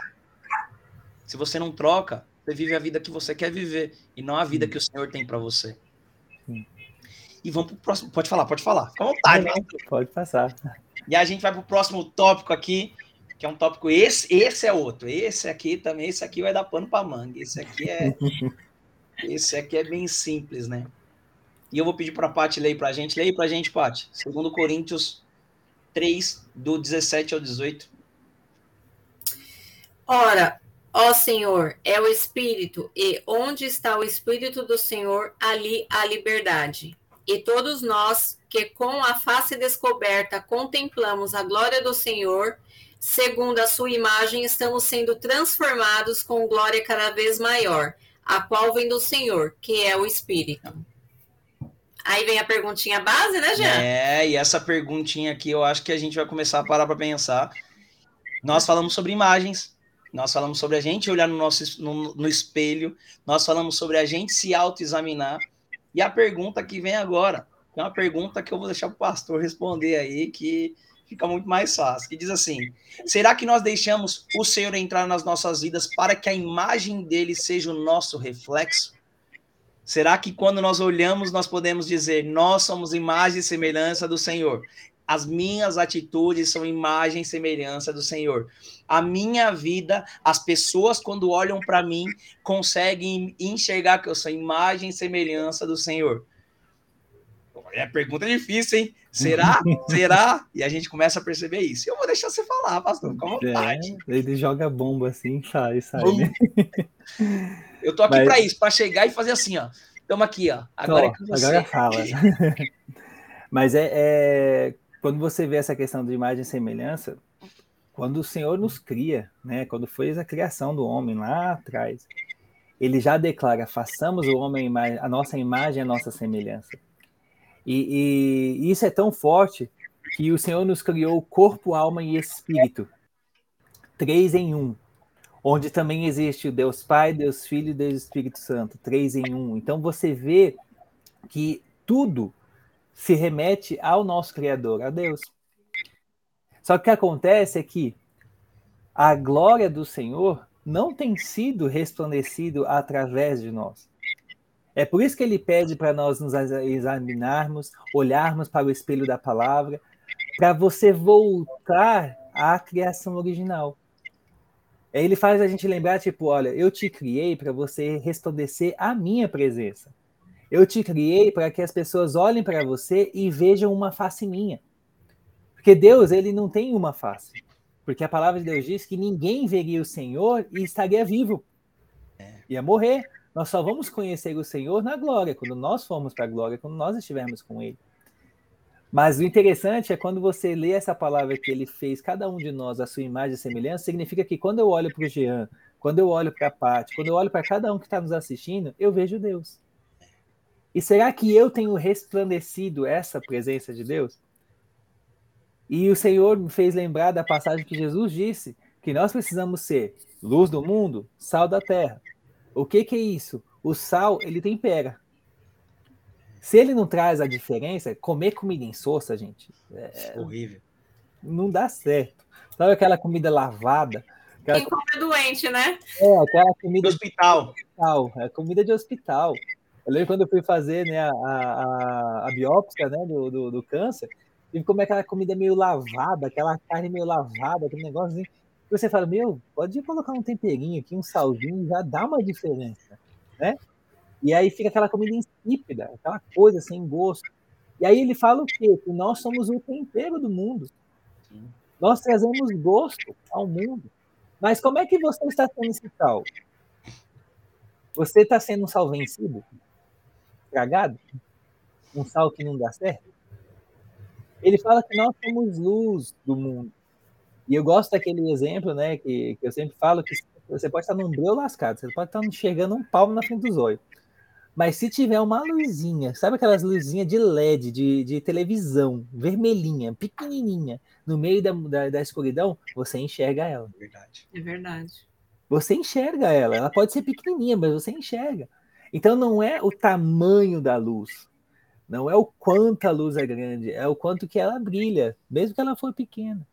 Se você não troca, você vive a vida que você quer viver e não a vida que o Senhor tem para você. E vamos para o próximo. Pode falar, pode falar. Fica à vontade. Não, pode passar. E a gente vai para o próximo tópico aqui, que é um tópico. Esse, esse é outro. Esse aqui também, esse aqui vai dar pano para manga. Esse aqui é. esse aqui é bem simples, né? E eu vou pedir para a Paty ler para a gente. Leia para a gente, Paty. Segundo Coríntios 3, do 17 ao 18. Ora, Ó Senhor, é o Espírito, e onde está o Espírito do Senhor, ali há liberdade. E todos nós que com a face descoberta contemplamos a glória do Senhor, segundo a sua imagem, estamos sendo transformados com glória cada vez maior, a qual vem do Senhor, que é o Espírito. Aí vem a perguntinha base, né, Jean? É, e essa perguntinha aqui eu acho que a gente vai começar a parar para pensar. Nós falamos sobre imagens, nós falamos sobre a gente olhar no nosso no, no espelho, nós falamos sobre a gente se autoexaminar. E a pergunta que vem agora, é uma pergunta que eu vou deixar o pastor responder aí, que fica muito mais fácil, que diz assim: será que nós deixamos o Senhor entrar nas nossas vidas para que a imagem dele seja o nosso reflexo? Será que quando nós olhamos, nós podemos dizer, nós somos imagem e semelhança do Senhor? As minhas atitudes são imagem e semelhança do Senhor. A minha vida, as pessoas, quando olham para mim, conseguem enxergar que eu sou imagem e semelhança do Senhor. É pergunta difícil, hein? Será? Será? E a gente começa a perceber isso. Eu vou deixar você falar, pastor, com vontade. É, ele joga bomba assim, sai, sai. Né? Eu tô aqui Mas... para isso, para chegar e fazer assim, ó. Estamos aqui, ó. Agora, oh, é agora fala. Mas é, é, quando você vê essa questão de imagem e semelhança, quando o Senhor nos cria, né, quando foi a criação do homem lá atrás, ele já declara: façamos o homem a nossa imagem, a nossa semelhança. E, e, isso é tão forte que o Senhor nos criou corpo, alma e espírito, três em um, onde também existe o Deus Pai, Deus Filho e Deus Espírito Santo, três em um. Então você vê que tudo se remete ao nosso Criador, a Deus. Só que o que acontece é que a glória do Senhor não tem sido resplandecido através de nós. É por isso que ele pede para nós nos examinarmos, olharmos para o espelho da palavra, para você voltar à criação original. Ele faz a gente lembrar, tipo, olha, eu te criei para você resplandecer a minha presença. Eu te criei para que as pessoas olhem para você e vejam uma face minha. Porque Deus, ele não tem uma face. Porque a palavra de Deus diz que ninguém veria o Senhor e estaria vivo. É. Ia morrer. Nós só vamos conhecer o Senhor na glória, quando nós formos para a glória, quando nós estivermos com Ele. Mas o interessante é quando você lê essa palavra que ele fez, cada um de nós, a sua imagem e semelhança, significa que quando eu olho para o Jean, quando eu olho para a Paty, quando eu olho para cada um que está nos assistindo, eu vejo Deus. E será que eu tenho resplandecido essa presença de Deus? E o Senhor me fez lembrar da passagem que Jesus disse que nós precisamos ser luz do mundo, sal da terra. O que, que é isso? O sal, ele tempera. Se ele não traz a diferença, comer comida em soça, gente, é horrível. Não dá certo. Sabe aquela comida lavada? Aquela... Quem come é doente, né? É, aquela comida de hospital. De hospital. É comida de hospital. Eu lembro quando eu fui fazer né, a, a, a biópsia né, do, do, do, câncer, e como é aquela comida meio lavada, aquela carne meio lavada, aquele negócio assim. E você fala, meu, pode colocar um temperinho aqui, um salzinho, já dá uma diferença, né? E aí fica aquela comida insípida, aquela coisa sem gosto. E aí ele fala o quê? Que nós somos o tempero do mundo. Nós trazemos gosto ao mundo. Mas como é que você está sendo esse sal? Você está sendo um sal vencido? Estragado? Um sal que não dá certo? Ele fala que nós somos luz do mundo. E eu gosto daquele exemplo, né, que, que eu sempre falo, que você pode estar num breu lascado, você pode estar enxergando um palmo na frente dos olhos. Mas se tiver uma luzinha, sabe aquelas luzinhas de LED, de, de televisão, vermelhinha, pequenininha, no meio da, da, da escuridão, você enxerga ela. É verdade. É verdade. Você enxerga ela. Ela pode ser pequenininha, mas você enxerga. Então não é o tamanho da luz, não é o quanto a luz é grande, é o quanto que ela brilha, mesmo que ela for pequena.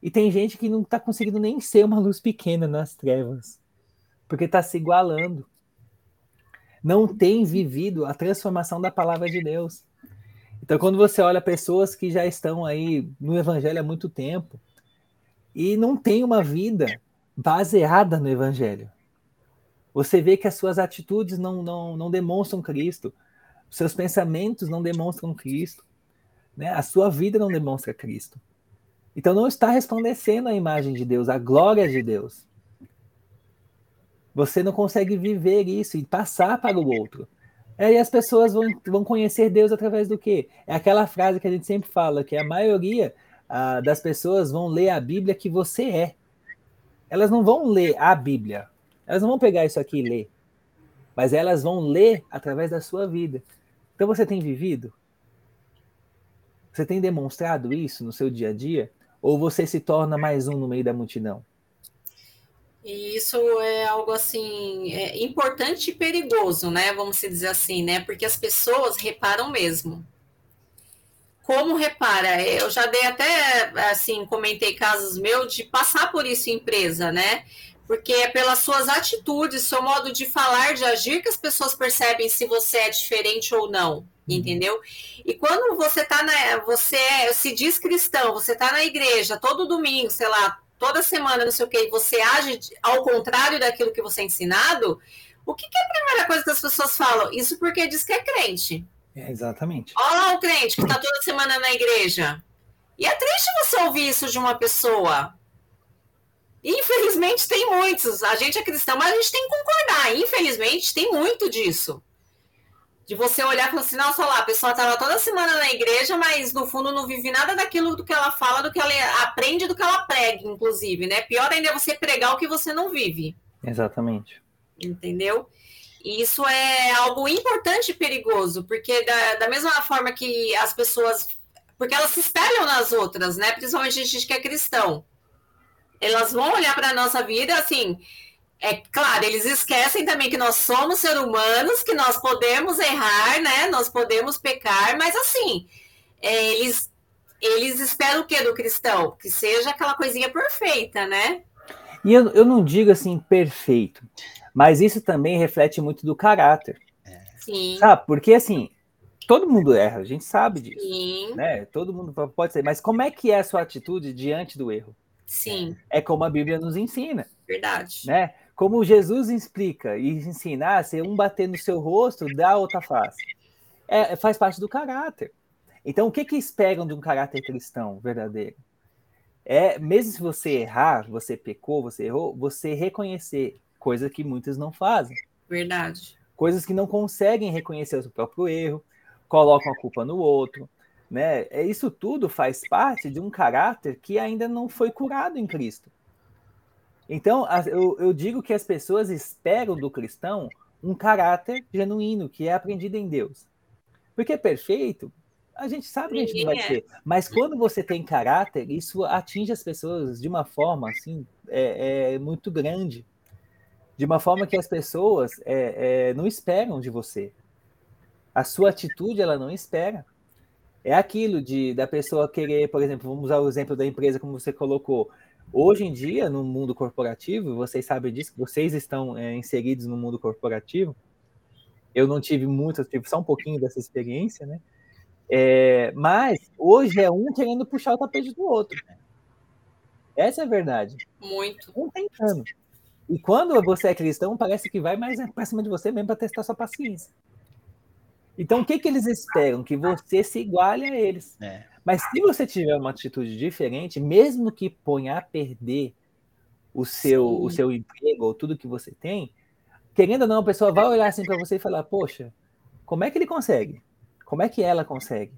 E tem gente que não está conseguindo nem ser uma luz pequena nas trevas, porque está se igualando não tem vivido a transformação da palavra de Deus. Então, quando você olha pessoas que já estão aí no evangelho há muito tempo e não tem uma vida baseada no evangelho, você vê que as suas atitudes não, não, não demonstram Cristo, seus pensamentos não demonstram Cristo, né? a sua vida não demonstra Cristo. Então, não está resplandecendo a imagem de Deus, a glória de Deus. Você não consegue viver isso e passar para o outro. Aí as pessoas vão, vão conhecer Deus através do quê? É aquela frase que a gente sempre fala, que a maioria ah, das pessoas vão ler a Bíblia que você é. Elas não vão ler a Bíblia. Elas não vão pegar isso aqui e ler. Mas elas vão ler através da sua vida. Então você tem vivido? Você tem demonstrado isso no seu dia a dia? Ou você se torna mais um no meio da multidão? E isso é algo assim é importante e perigoso, né? Vamos dizer assim, né? Porque as pessoas reparam mesmo. Como repara? Eu já dei até assim, comentei casos meus de passar por isso em empresa, né? Porque é pelas suas atitudes, seu modo de falar, de agir, que as pessoas percebem se você é diferente ou não, uhum. entendeu? E quando você tá na. Você é, se diz cristão, você tá na igreja todo domingo, sei lá, toda semana, não sei o que, e você age ao contrário daquilo que você é ensinado, o que, que, é a primeira coisa que as pessoas falam? Isso porque diz que é crente. É, exatamente. Olha lá o crente que está toda semana na igreja. E é triste você ouvir isso de uma pessoa. Infelizmente tem muitos. A gente é cristão, mas a gente tem que concordar. Infelizmente tem muito disso de você olhar e falar assim, nossa, lá, a pessoa estava toda semana na igreja, mas no fundo não vive nada daquilo do que ela fala, do que ela aprende, do que ela prega, inclusive, né? Pior ainda é você pregar o que você não vive. Exatamente. Entendeu? E isso é algo importante e perigoso, porque da, da mesma forma que as pessoas. Porque elas se espelham nas outras, né? Principalmente a gente que é cristão. Elas vão olhar para a nossa vida assim é claro, eles esquecem também que nós somos seres humanos, que nós podemos errar, né? Nós podemos pecar, mas assim, é, eles, eles esperam o que do cristão? Que seja aquela coisinha perfeita, né? E eu, eu não digo assim perfeito, mas isso também reflete muito do caráter. Sim. Sabe? Porque assim, todo mundo erra, a gente sabe disso. Sim. Né? Todo mundo pode ser, mas como é que é a sua atitude diante do erro? Sim. É como a Bíblia nos ensina. Verdade. Né? Como Jesus explica e ensina, ah, se um bater no seu rosto, dá outra face. É, faz parte do caráter. Então, o que, que esperam de um caráter cristão verdadeiro? É, mesmo se você errar, você pecou, você errou, você reconhecer, coisa que muitos não fazem. Verdade. Coisas que não conseguem reconhecer o seu próprio erro, colocam a culpa no outro, né? É, isso tudo faz parte de um caráter que ainda não foi curado em Cristo. Então, eu, eu digo que as pessoas esperam do cristão um caráter genuíno, que é aprendido em Deus. Porque perfeito, a gente sabe que a gente não vai ser. Mas quando você tem caráter, isso atinge as pessoas de uma forma assim é, é muito grande. De uma forma que as pessoas é, é, não esperam de você. A sua atitude ela não espera. É aquilo de da pessoa querer, por exemplo, vamos usar o exemplo da empresa como você colocou. Hoje em dia, no mundo corporativo, vocês sabem disso, vocês estão é, inseridos no mundo corporativo. Eu não tive muito, eu tive só um pouquinho dessa experiência, né? É, mas hoje é um querendo puxar o tapete do outro. Essa é a verdade. Muito. Um tentando. E quando você é cristão, parece que vai mais para cima de você mesmo para testar sua paciência. Então, o que, que eles esperam? Que você se iguale a eles. É. Mas se você tiver uma atitude diferente, mesmo que ponha a perder o seu, o seu emprego ou tudo que você tem, querendo ou não, a pessoa vai olhar assim para você e falar: Poxa, como é que ele consegue? Como é que ela consegue?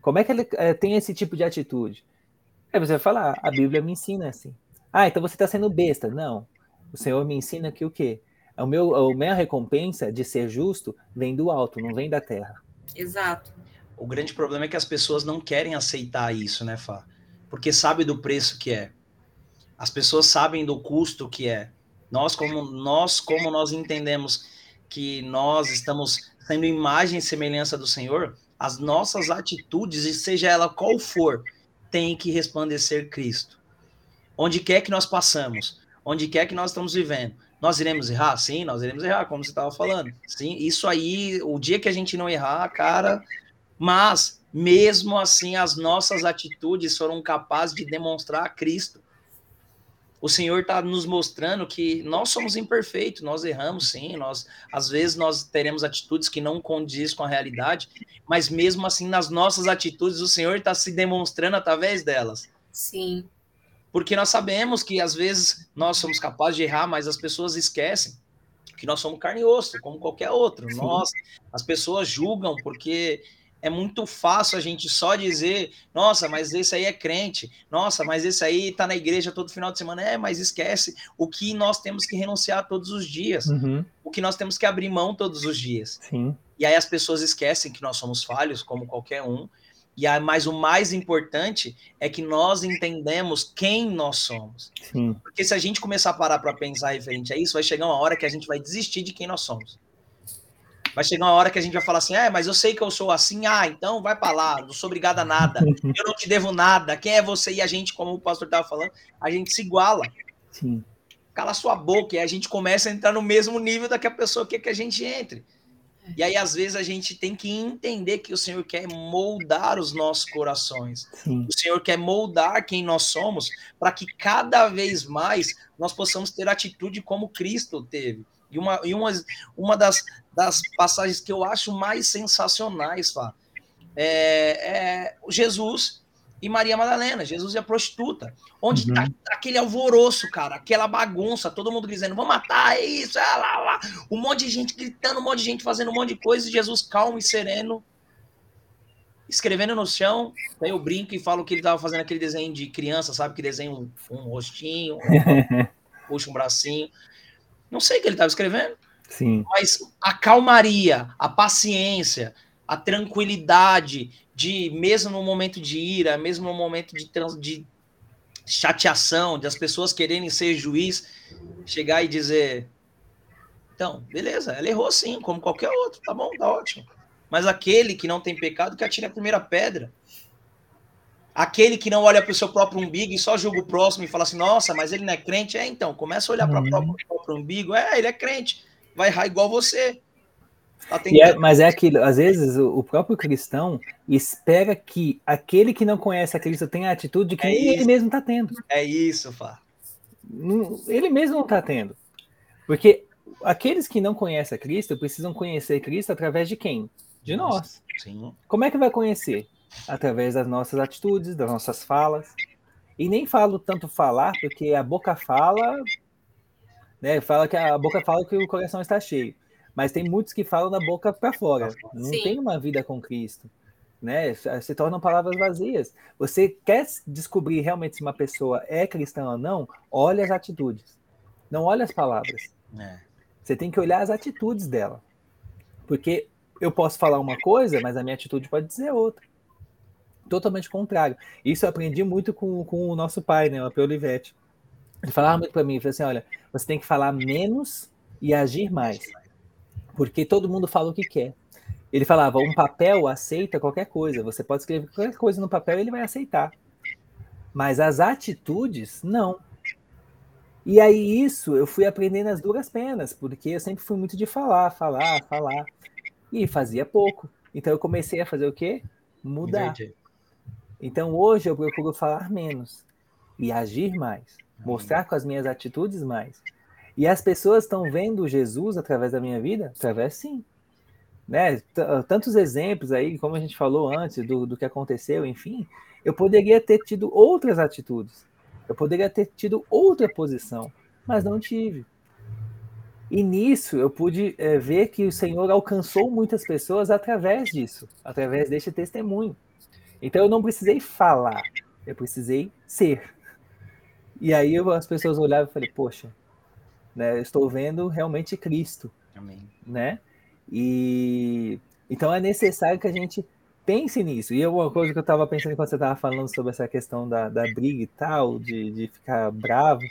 Como é que ele é, tem esse tipo de atitude? Aí você vai falar: A Bíblia me ensina assim. Ah, então você está sendo besta. Não. O Senhor me ensina que o quê? O meu, a minha recompensa de ser justo vem do alto, não vem da terra. Exato. O grande problema é que as pessoas não querem aceitar isso, né, Fá? Porque sabe do preço que é. As pessoas sabem do custo que é. Nós como nós como nós entendemos que nós estamos sendo imagem e semelhança do Senhor, as nossas atitudes, e seja ela qual for, tem que resplandecer Cristo. Onde quer que nós passamos, onde quer que nós estamos vivendo, nós iremos errar? Sim, nós iremos errar, como você estava falando. Sim, isso aí, o dia que a gente não errar, cara, mas mesmo assim as nossas atitudes foram capazes de demonstrar a Cristo. O Senhor está nos mostrando que nós somos imperfeitos, nós erramos sim, nós às vezes nós teremos atitudes que não condiz com a realidade, mas mesmo assim nas nossas atitudes o Senhor está se demonstrando através delas. Sim. Porque nós sabemos que às vezes nós somos capazes de errar, mas as pessoas esquecem que nós somos carne e osso, como qualquer outro. Sim. Nós, as pessoas julgam porque é muito fácil a gente só dizer, nossa, mas esse aí é crente, nossa, mas esse aí tá na igreja todo final de semana. É, mas esquece o que nós temos que renunciar todos os dias, uhum. o que nós temos que abrir mão todos os dias. Sim. E aí as pessoas esquecem que nós somos falhos, como qualquer um. E aí, mas o mais importante é que nós entendemos quem nós somos. Sim. Porque se a gente começar a parar para pensar referente a isso, vai chegar uma hora que a gente vai desistir de quem nós somos. Vai chegar uma hora que a gente vai falar assim: é, mas eu sei que eu sou assim, ah, então vai para lá, não sou obrigado a nada, eu não te devo nada. Quem é você e a gente, como o pastor estava falando, a gente se iguala. Sim. Cala sua boca e a gente começa a entrar no mesmo nível da que a pessoa quer que a gente entre. E aí, às vezes, a gente tem que entender que o Senhor quer moldar os nossos corações. Sim. O Senhor quer moldar quem nós somos para que cada vez mais nós possamos ter atitude como Cristo teve. E uma, e uma, uma das, das passagens que eu acho mais sensacionais, Fá, é, é Jesus e Maria Madalena, Jesus e a prostituta, onde uhum. tá aquele alvoroço, cara, aquela bagunça, todo mundo dizendo, vamos matar, é isso, é lá, lá, um monte de gente gritando, um monte de gente fazendo um monte de coisa, e Jesus calmo e sereno, escrevendo no chão, aí eu brinco e falo que ele tava fazendo aquele desenho de criança, sabe, que desenha um, um rostinho, um, puxa um bracinho, não sei o que ele estava escrevendo. Sim. Mas a calmaria, a paciência, a tranquilidade de, mesmo no momento de ira, mesmo no momento de, trans, de chateação, de as pessoas quererem ser juiz, chegar e dizer: então, beleza, ela errou sim, como qualquer outro, tá bom, tá ótimo. Mas aquele que não tem pecado, que atire a primeira pedra. Aquele que não olha para o seu próprio umbigo e só julga o próximo e fala assim, nossa, mas ele não é crente. É, então, começa a olhar para o uhum. próprio umbigo. É, ele é crente. Vai errar igual você. Tá é, mas é aquilo, às vezes o, o, próprio cristão espera que aquele que não conhece a Cristo tenha a atitude que é ele mesmo está tendo. É isso, Fá. Ele mesmo não está tendo. Porque aqueles que não conhecem a Cristo precisam conhecer Cristo através de quem? De nós. Sim. Como é que vai conhecer? através das nossas atitudes, das nossas falas. E nem falo tanto falar, porque a boca fala, né? Fala que a boca fala que o coração está cheio. Mas tem muitos que falam da boca para fora. Não Sim. tem uma vida com Cristo. Né? Se tornam palavras vazias. Você quer descobrir realmente se uma pessoa é cristã ou não? Olhe as atitudes. Não olhe as palavras. É. Você tem que olhar as atitudes dela. Porque eu posso falar uma coisa, mas a minha atitude pode dizer outra totalmente contrário. Isso eu aprendi muito com, com o nosso pai, né, o Apeu Olivetti. Ele falava muito para mim, ele falou assim, olha, você tem que falar menos e agir mais, porque todo mundo fala o que quer. Ele falava, um papel aceita qualquer coisa, você pode escrever qualquer coisa no papel e ele vai aceitar, mas as atitudes, não. E aí isso eu fui aprendendo as duras penas, porque eu sempre fui muito de falar, falar, falar, e fazia pouco. Então eu comecei a fazer o quê? Mudar. Entendi. Então hoje eu procuro falar menos e agir mais, mostrar com as minhas atitudes mais. E as pessoas estão vendo Jesus através da minha vida? Através sim. né? Tantos exemplos aí, como a gente falou antes, do, do que aconteceu, enfim, eu poderia ter tido outras atitudes, eu poderia ter tido outra posição, mas não tive. E nisso eu pude é, ver que o Senhor alcançou muitas pessoas através disso, através deste testemunho. Então eu não precisei falar, eu precisei ser. E aí eu, as pessoas olhavam e falei, poxa, né, estou vendo realmente Cristo. Amém. Né? E então é necessário que a gente pense nisso. E uma coisa que eu estava pensando enquanto você estava falando sobre essa questão da, da briga e tal, de, de ficar bravo,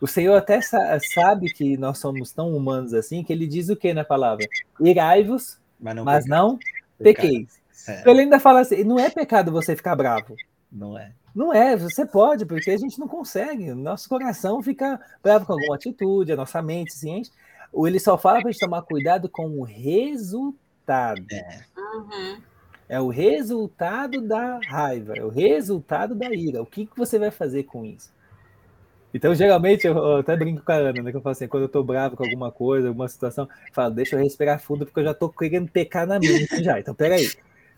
o Senhor até sabe que nós somos tão humanos assim, que ele diz o que na palavra? Irai-vos, mas não, mas não pequeis. É. Ele ainda fala assim, não é pecado você ficar bravo. Não é. Não é, você pode, porque a gente não consegue. Nosso coração fica bravo com alguma atitude, a nossa mente se enche. Ele só fala para a gente tomar cuidado com o resultado. É. Uhum. é o resultado da raiva, é o resultado da ira. O que, que você vai fazer com isso? Então, geralmente, eu, até brinco com a Ana, né? Que eu falo assim, quando eu tô bravo com alguma coisa, alguma situação, eu falo, deixa eu respirar fundo, porque eu já tô querendo pecar na mente já. Então, peraí.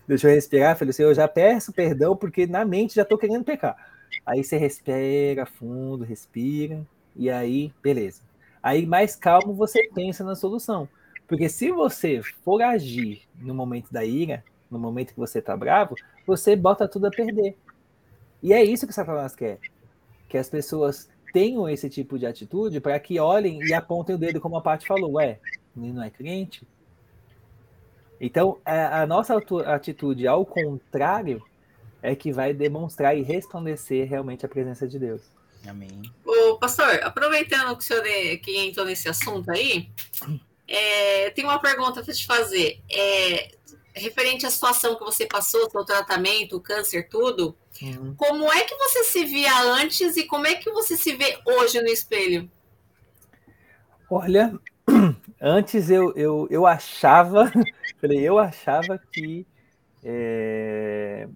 Deixa eu respirar, falei assim, eu já peço perdão, porque na mente já tô querendo pecar. Aí você respira fundo, respira, e aí, beleza. Aí, mais calmo, você pensa na solução. Porque se você for agir no momento da ira, no momento que você tá bravo, você bota tudo a perder. E é isso que Satanás quer. Que as pessoas tenham esse tipo de atitude para que olhem e apontem o dedo, como a parte falou, ué, ele não é crente? Então, a, a nossa atitude, ao contrário, é que vai demonstrar e resplandecer realmente a presença de Deus. Amém. Ô, pastor, aproveitando que o senhor é, que entrou nesse assunto aí, é, tem uma pergunta para te fazer. É, referente à situação que você passou, seu tratamento, o câncer, tudo, uhum. como é que você se via antes e como é que você se vê hoje no espelho? Olha, antes eu, eu, eu achava, falei, eu achava que é,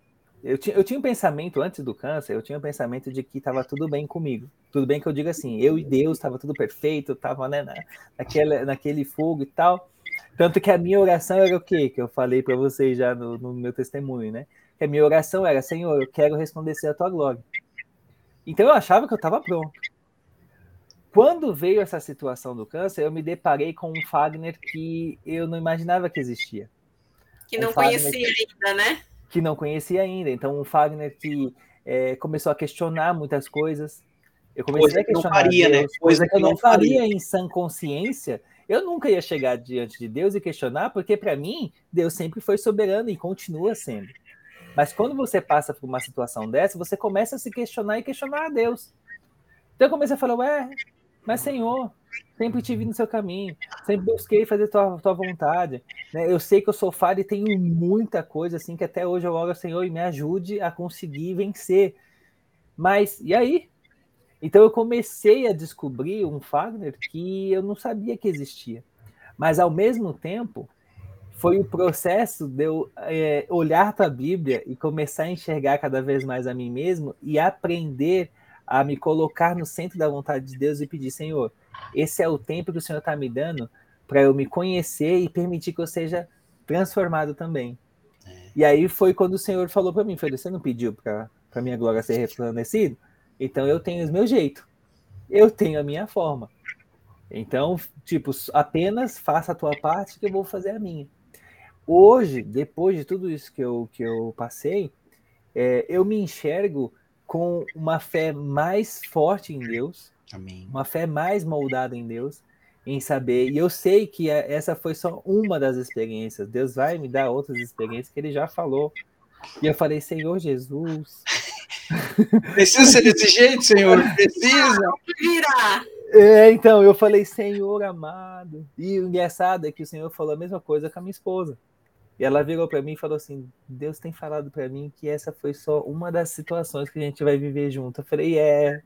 eu, tinha, eu tinha um pensamento antes do câncer, eu tinha um pensamento de que estava tudo bem comigo. Tudo bem que eu digo assim, eu e Deus estava tudo perfeito, estava né, na, naquele, naquele fogo e tal. Tanto que a minha oração era o quê? Que eu falei para vocês já no, no, meu testemunho, né? Que a minha oração era, Senhor, eu quero resplandecer a tua glória. Então eu achava que eu estava pronto. Quando veio essa situação do câncer, eu me deparei com um Fagner que eu não imaginava que existia. Que não um conhecia que, ainda, né? Que não conhecia ainda. Então, um Fagner que é, começou a questionar muitas coisas. Eu comecei coisa a questionar faria, Deus, né? coisa que eu não faria, faria em sã consciência eu nunca ia chegar diante de Deus e questionar, porque para mim, Deus sempre foi soberano e continua sendo. Mas quando você passa por uma situação dessa, você começa a se questionar e questionar a Deus. Então eu comecei a falar, ué, mas Senhor, sempre te vi no seu caminho, sempre busquei fazer tua, tua vontade. Né? Eu sei que eu sou falho e tenho muita coisa assim que até hoje eu oro ao Senhor e me ajude a conseguir vencer. Mas e aí? Então eu comecei a descobrir um Fagner que eu não sabia que existia. Mas ao mesmo tempo, foi o processo de eu é, olhar para a Bíblia e começar a enxergar cada vez mais a mim mesmo e aprender a me colocar no centro da vontade de Deus e pedir, Senhor, esse é o tempo que o Senhor está me dando para eu me conhecer e permitir que eu seja transformado também. É. E aí foi quando o Senhor falou para mim, falou, você não pediu para minha glória ser resplandecida? Então eu tenho o meu jeito. Eu tenho a minha forma. Então, tipo, apenas faça a tua parte que eu vou fazer a minha. Hoje, depois de tudo isso que eu, que eu passei, é, eu me enxergo com uma fé mais forte em Deus, Amém. uma fé mais moldada em Deus, em saber. E eu sei que essa foi só uma das experiências. Deus vai me dar outras experiências que Ele já falou. E eu falei, Senhor Jesus, Precisa ser desse jeito, Senhor? Precisa. É, então, eu falei, Senhor amado. E o engraçado é que o Senhor falou a mesma coisa com a minha esposa. E ela virou para mim e falou assim: Deus tem falado para mim que essa foi só uma das situações que a gente vai viver junto. Eu falei: É.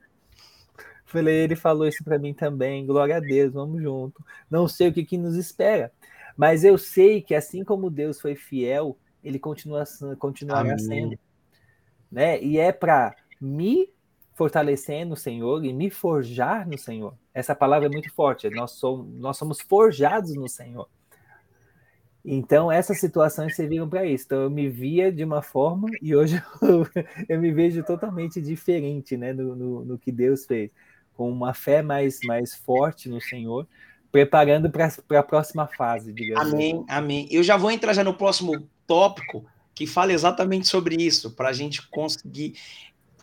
Falei, ele falou isso para mim também. Glória a Deus, vamos junto. Não sei o que, que nos espera, mas eu sei que assim como Deus foi fiel, ele continua continuará Amém. sendo né? E é para me fortalecer no Senhor e me forjar no Senhor. Essa palavra é muito forte. Nós somos, nós somos forjados no Senhor. Então, essas situações serviram para isso. Então, eu me via de uma forma e hoje eu, eu me vejo totalmente diferente né, no, no, no, que Deus fez. Com uma fé mais, mais forte no Senhor, preparando para a próxima fase, digamos. Amém, assim. amém. Eu já vou entrar já no próximo tópico que fala exatamente sobre isso, para a gente conseguir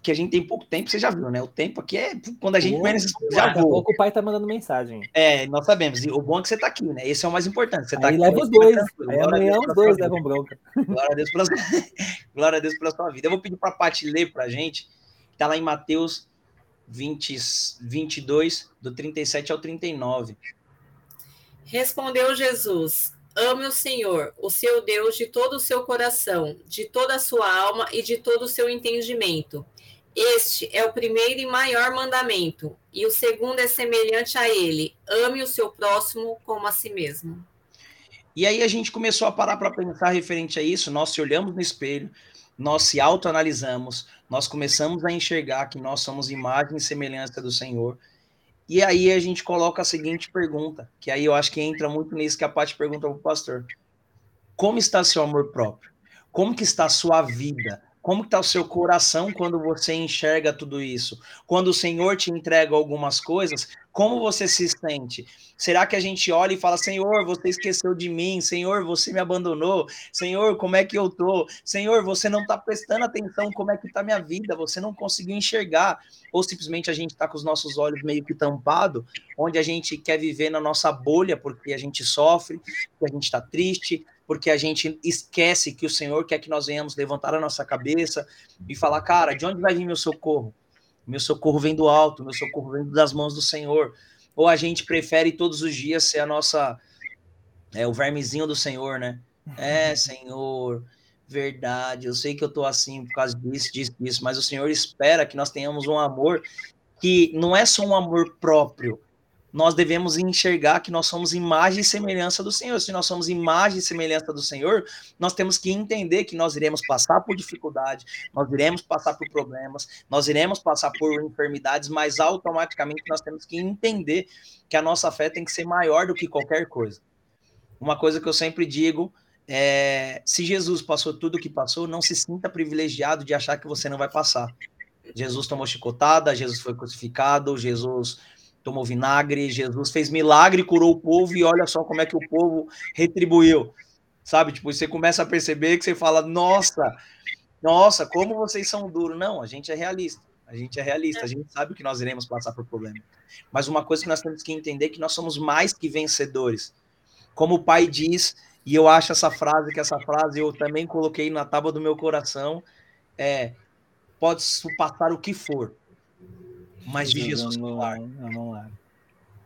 que a gente tem pouco tempo, você já viu, né? O tempo aqui é quando a gente menos já Daqui a pouco o pai tá mandando mensagem. É, nós sabemos. E o bom é que você tá aqui, né? Esse é o mais importante. Você tá aí aqui, leva os dois. Aí amanhã os dois levam bronca. Glória a Deus pela Glória a Deus pela sua vida. Eu vou pedir para a Paty ler para a gente, que tá lá em Mateus 20, 22, do 37 ao 39. Respondeu Jesus: Ame o Senhor, o seu Deus, de todo o seu coração, de toda a sua alma e de todo o seu entendimento. Este é o primeiro e maior mandamento, e o segundo é semelhante a ele: ame o seu próximo como a si mesmo. E aí a gente começou a parar para pensar referente a isso, nós se olhamos no espelho, nós se autoanalisamos, nós começamos a enxergar que nós somos imagem e semelhança do Senhor. E aí a gente coloca a seguinte pergunta, que aí eu acho que entra muito nisso que a Paty pergunta para o pastor. Como está seu amor próprio? Como que está a sua vida? Como está o seu coração quando você enxerga tudo isso? Quando o Senhor te entrega algumas coisas, como você se sente? Será que a gente olha e fala: Senhor, você esqueceu de mim? Senhor, você me abandonou? Senhor, como é que eu tô? Senhor, você não está prestando atenção como é que está minha vida? Você não conseguiu enxergar? Ou simplesmente a gente está com os nossos olhos meio que tampados, onde a gente quer viver na nossa bolha porque a gente sofre, porque a gente está triste, porque a gente esquece que o Senhor quer que nós venhamos levantar a nossa cabeça e falar, cara, de onde vai vir meu socorro? Meu socorro vem do alto, meu socorro vem das mãos do Senhor. Ou a gente prefere todos os dias ser a nossa é o vermezinho do Senhor, né? É, Senhor, verdade. Eu sei que eu tô assim por causa disso, disso, disso, mas o Senhor espera que nós tenhamos um amor que não é só um amor próprio, nós devemos enxergar que nós somos imagem e semelhança do Senhor. Se nós somos imagem e semelhança do Senhor, nós temos que entender que nós iremos passar por dificuldade, nós iremos passar por problemas, nós iremos passar por enfermidades, mas automaticamente nós temos que entender que a nossa fé tem que ser maior do que qualquer coisa. Uma coisa que eu sempre digo é: se Jesus passou tudo o que passou, não se sinta privilegiado de achar que você não vai passar. Jesus tomou chicotada, Jesus foi crucificado, Jesus tomou vinagre, Jesus fez milagre, curou o povo e olha só como é que o povo retribuiu. Sabe? Tipo, você começa a perceber que você fala: "Nossa, nossa, como vocês são duros". Não, a gente é realista. A gente é realista, a gente sabe que nós iremos passar por problema. Mas uma coisa que nós temos que entender é que nós somos mais que vencedores. Como o pai diz, e eu acho essa frase, que essa frase eu também coloquei na tábua do meu coração, é pode passar o que for, mas de Jesus não, não,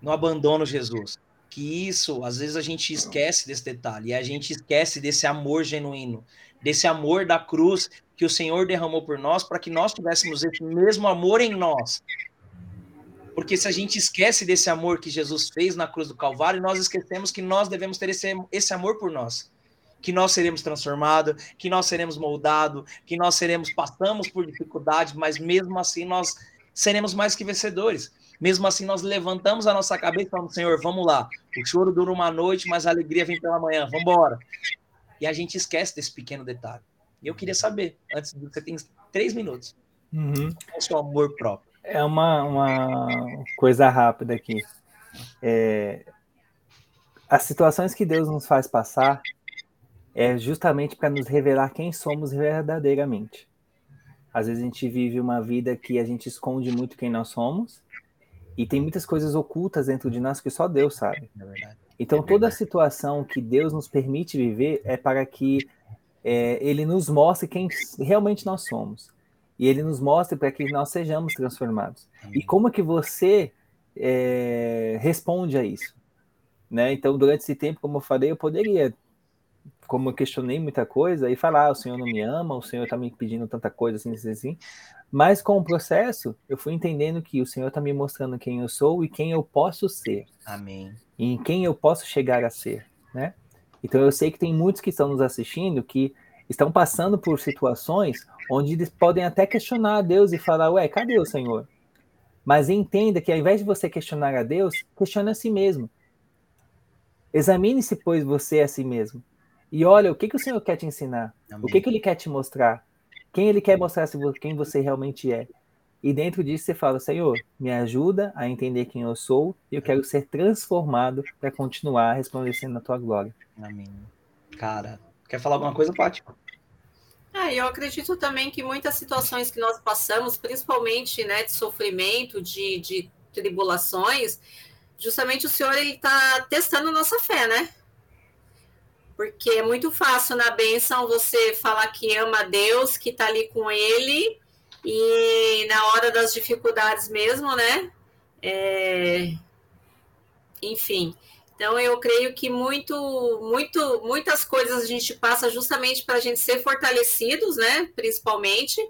não abandono Jesus. Que isso, às vezes a gente esquece desse detalhe, e a gente esquece desse amor genuíno, desse amor da cruz que o Senhor derramou por nós, para que nós tivéssemos esse mesmo amor em nós. Porque se a gente esquece desse amor que Jesus fez na cruz do Calvário, nós esquecemos que nós devemos ter esse, esse amor por nós. Que nós seremos transformados, que nós seremos moldados, que nós seremos passamos por dificuldades, mas mesmo assim nós seremos mais que vencedores. Mesmo assim, nós levantamos a nossa cabeça e falamos, Senhor, vamos lá. O choro dura uma noite, mas a alegria vem pela manhã. Vamos embora. E a gente esquece desse pequeno detalhe. E eu queria saber, antes de você tem três minutos, uhum. qual é o seu amor próprio? É uma, uma coisa rápida aqui. É, as situações que Deus nos faz passar é justamente para nos revelar quem somos verdadeiramente. Às vezes a gente vive uma vida que a gente esconde muito quem nós somos e tem muitas coisas ocultas dentro de nós que só Deus sabe. É então, toda a situação que Deus nos permite viver é para que é, Ele nos mostre quem realmente nós somos. E Ele nos mostre para que nós sejamos transformados. E como é que você é, responde a isso? Né? Então, durante esse tempo, como eu falei, eu poderia como eu questionei muita coisa, e falar, ah, o Senhor não me ama, o Senhor está me pedindo tanta coisa, assim, assim, assim. Mas com o processo, eu fui entendendo que o Senhor está me mostrando quem eu sou e quem eu posso ser. Amém. E em quem eu posso chegar a ser, né? Então eu sei que tem muitos que estão nos assistindo que estão passando por situações onde eles podem até questionar a Deus e falar, ué, cadê o Senhor? Mas entenda que ao invés de você questionar a Deus, questione a si mesmo. Examine-se, pois, você a si mesmo. E olha, o que, que o Senhor quer te ensinar? Amém. O que, que Ele quer te mostrar? Quem Ele quer mostrar quem você realmente é? E dentro disso você fala, Senhor, me ajuda a entender quem eu sou e eu quero ser transformado para continuar resplandecendo na tua glória. Amém. Cara, quer falar alguma coisa, Paty? Ah, eu acredito também que muitas situações que nós passamos, principalmente né, de sofrimento, de, de tribulações, justamente o Senhor ele está testando nossa fé, né? Porque é muito fácil na bênção você falar que ama Deus, que está ali com Ele, e na hora das dificuldades mesmo, né? É... Enfim. Então eu creio que muito, muito, muitas coisas a gente passa justamente para a gente ser fortalecidos, né? Principalmente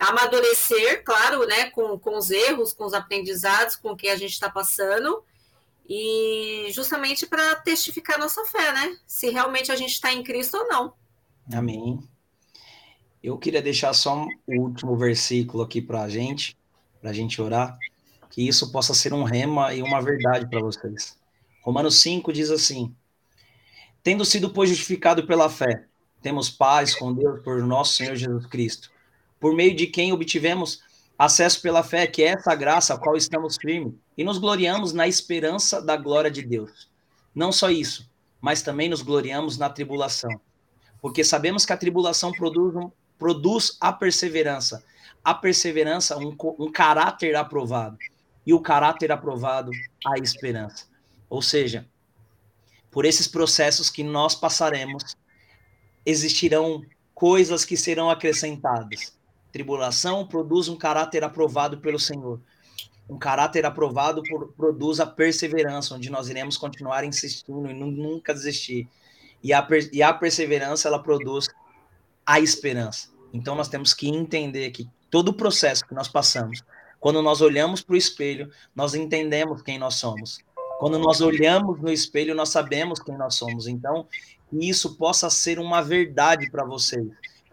amadurecer, claro, né? Com, com os erros, com os aprendizados, com o que a gente está passando e justamente para testificar nossa fé, né? Se realmente a gente está em Cristo ou não. Amém. Eu queria deixar só o último versículo aqui para a gente, para a gente orar, que isso possa ser um rema e uma verdade para vocês. Romanos 5 diz assim: Tendo sido, pois, justificado pela fé, temos paz com Deus por nosso Senhor Jesus Cristo, por meio de quem obtivemos acesso pela fé, que é essa graça a qual estamos firmes, e nos gloriamos na esperança da glória de Deus. Não só isso, mas também nos gloriamos na tribulação, porque sabemos que a tribulação produz produz a perseverança. A perseverança, um, um caráter aprovado. E o caráter aprovado, a esperança. Ou seja, por esses processos que nós passaremos, existirão coisas que serão acrescentadas. Tribulação produz um caráter aprovado pelo Senhor. Um caráter aprovado por, produz a perseverança, onde nós iremos continuar insistindo e nunca desistir. E a, e a perseverança, ela produz a esperança. Então nós temos que entender que todo o processo que nós passamos, quando nós olhamos para o espelho, nós entendemos quem nós somos. Quando nós olhamos no espelho, nós sabemos quem nós somos. Então, que isso possa ser uma verdade para vocês,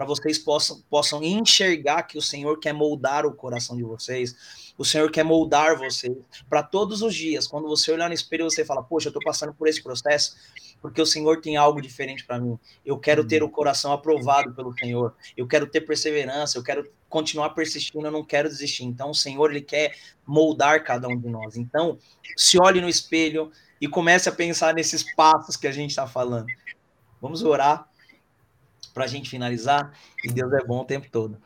para vocês possam, possam enxergar que o Senhor quer moldar o coração de vocês, o Senhor quer moldar vocês para todos os dias. Quando você olhar no espelho, você fala: Poxa, eu estou passando por esse processo, porque o Senhor tem algo diferente para mim. Eu quero ter o coração aprovado pelo Senhor. Eu quero ter perseverança, eu quero continuar persistindo, eu não quero desistir. Então, o Senhor, ele quer moldar cada um de nós. Então, se olhe no espelho e comece a pensar nesses passos que a gente está falando. Vamos orar para a gente finalizar. E Deus é bom o tempo todo.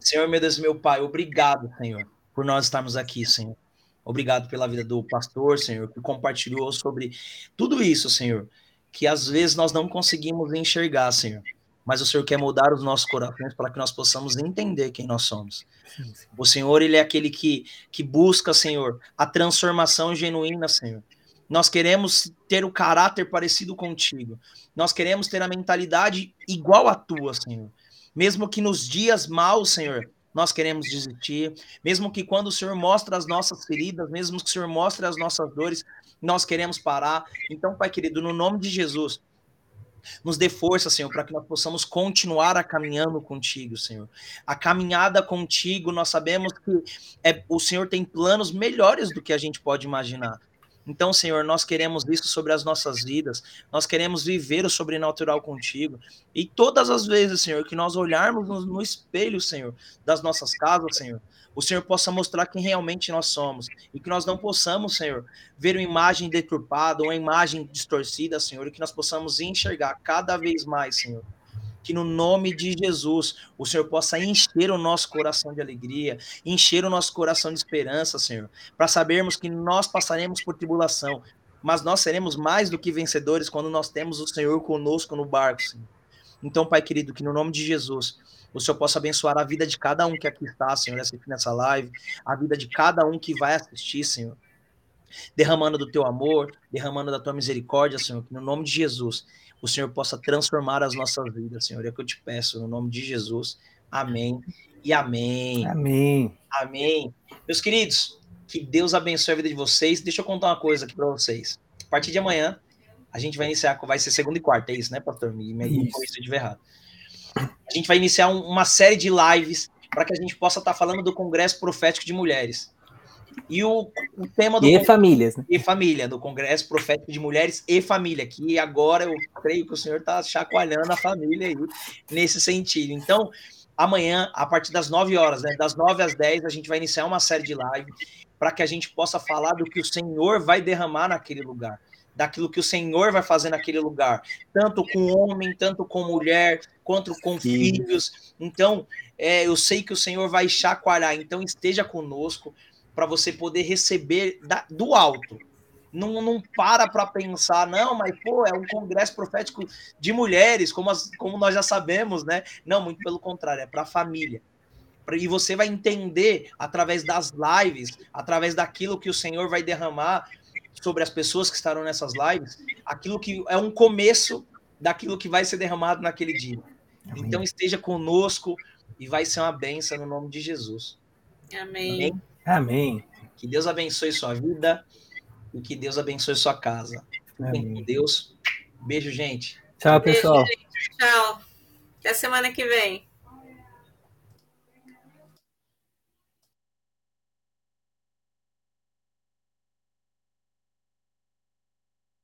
Senhor, meu Deus, meu Pai, obrigado, Senhor, por nós estarmos aqui, Senhor. Obrigado pela vida do pastor, Senhor, que compartilhou sobre tudo isso, Senhor que às vezes nós não conseguimos enxergar, Senhor. Mas o Senhor quer mudar os nossos corações para que nós possamos entender quem nós somos. O Senhor, Ele é aquele que, que busca, Senhor, a transformação genuína, Senhor. Nós queremos ter o caráter parecido contigo. Nós queremos ter a mentalidade igual à tua, Senhor. Mesmo que nos dias maus, Senhor, nós queremos desistir. Mesmo que quando o Senhor mostra as nossas feridas, mesmo que o Senhor mostre as nossas dores, nós queremos parar. Então, Pai querido, no nome de Jesus, nos dê força, Senhor, para que nós possamos continuar a caminhando contigo, Senhor. A caminhada contigo, nós sabemos que é, o Senhor tem planos melhores do que a gente pode imaginar. Então, Senhor, nós queremos isso sobre as nossas vidas, nós queremos viver o sobrenatural contigo. E todas as vezes, Senhor, que nós olharmos no, no espelho, Senhor, das nossas casas, Senhor, o Senhor possa mostrar quem realmente nós somos e que nós não possamos, Senhor, ver uma imagem deturpada, uma imagem distorcida, Senhor, e que nós possamos enxergar cada vez mais, Senhor. Que no nome de Jesus o Senhor possa encher o nosso coração de alegria, encher o nosso coração de esperança, Senhor, para sabermos que nós passaremos por tribulação, mas nós seremos mais do que vencedores quando nós temos o Senhor conosco no barco, Senhor. Então, Pai querido, que no nome de Jesus o Senhor possa abençoar a vida de cada um que aqui está, Senhor, nessa live, a vida de cada um que vai assistir, Senhor. Derramando do teu amor, derramando da tua misericórdia, Senhor, que no nome de Jesus o Senhor possa transformar as nossas vidas, Senhor. É o que eu te peço, no nome de Jesus. Amém e amém. Amém. Amém. Meus queridos, que Deus abençoe a vida de vocês. Deixa eu contar uma coisa aqui para vocês. A partir de amanhã, a gente vai iniciar, vai ser segunda e quarta, é isso, né, pastor? Me, me isso. se eu estiver errado. A gente vai iniciar um, uma série de lives para que a gente possa estar tá falando do Congresso Profético de Mulheres. E o, o tema do. E famílias, né? E família, do Congresso Profético de Mulheres e Família, que agora eu creio que o senhor está chacoalhando a família aí nesse sentido. Então, amanhã, a partir das 9 horas, né? Das 9 às 10, a gente vai iniciar uma série de live para que a gente possa falar do que o Senhor vai derramar naquele lugar daquilo que o Senhor vai fazer naquele lugar, tanto com homem, tanto com mulher, quanto com Sim. filhos. Então, é, eu sei que o Senhor vai chacoalhar, então esteja conosco para você poder receber da, do alto. Não, não para para pensar, não, mas pô, é um congresso profético de mulheres, como, as, como nós já sabemos, né? Não, muito pelo contrário, é para a família. E você vai entender através das lives, através daquilo que o Senhor vai derramar sobre as pessoas que estarão nessas lives, aquilo que é um começo daquilo que vai ser derramado naquele dia. Amém. Então esteja conosco e vai ser uma benção no nome de Jesus. Amém. Amém. Amém. Que Deus abençoe sua vida e que Deus abençoe sua casa. Fiquem com Deus. Beijo, gente. Tchau, pessoal. Beijo, gente. Tchau. Até semana que vem.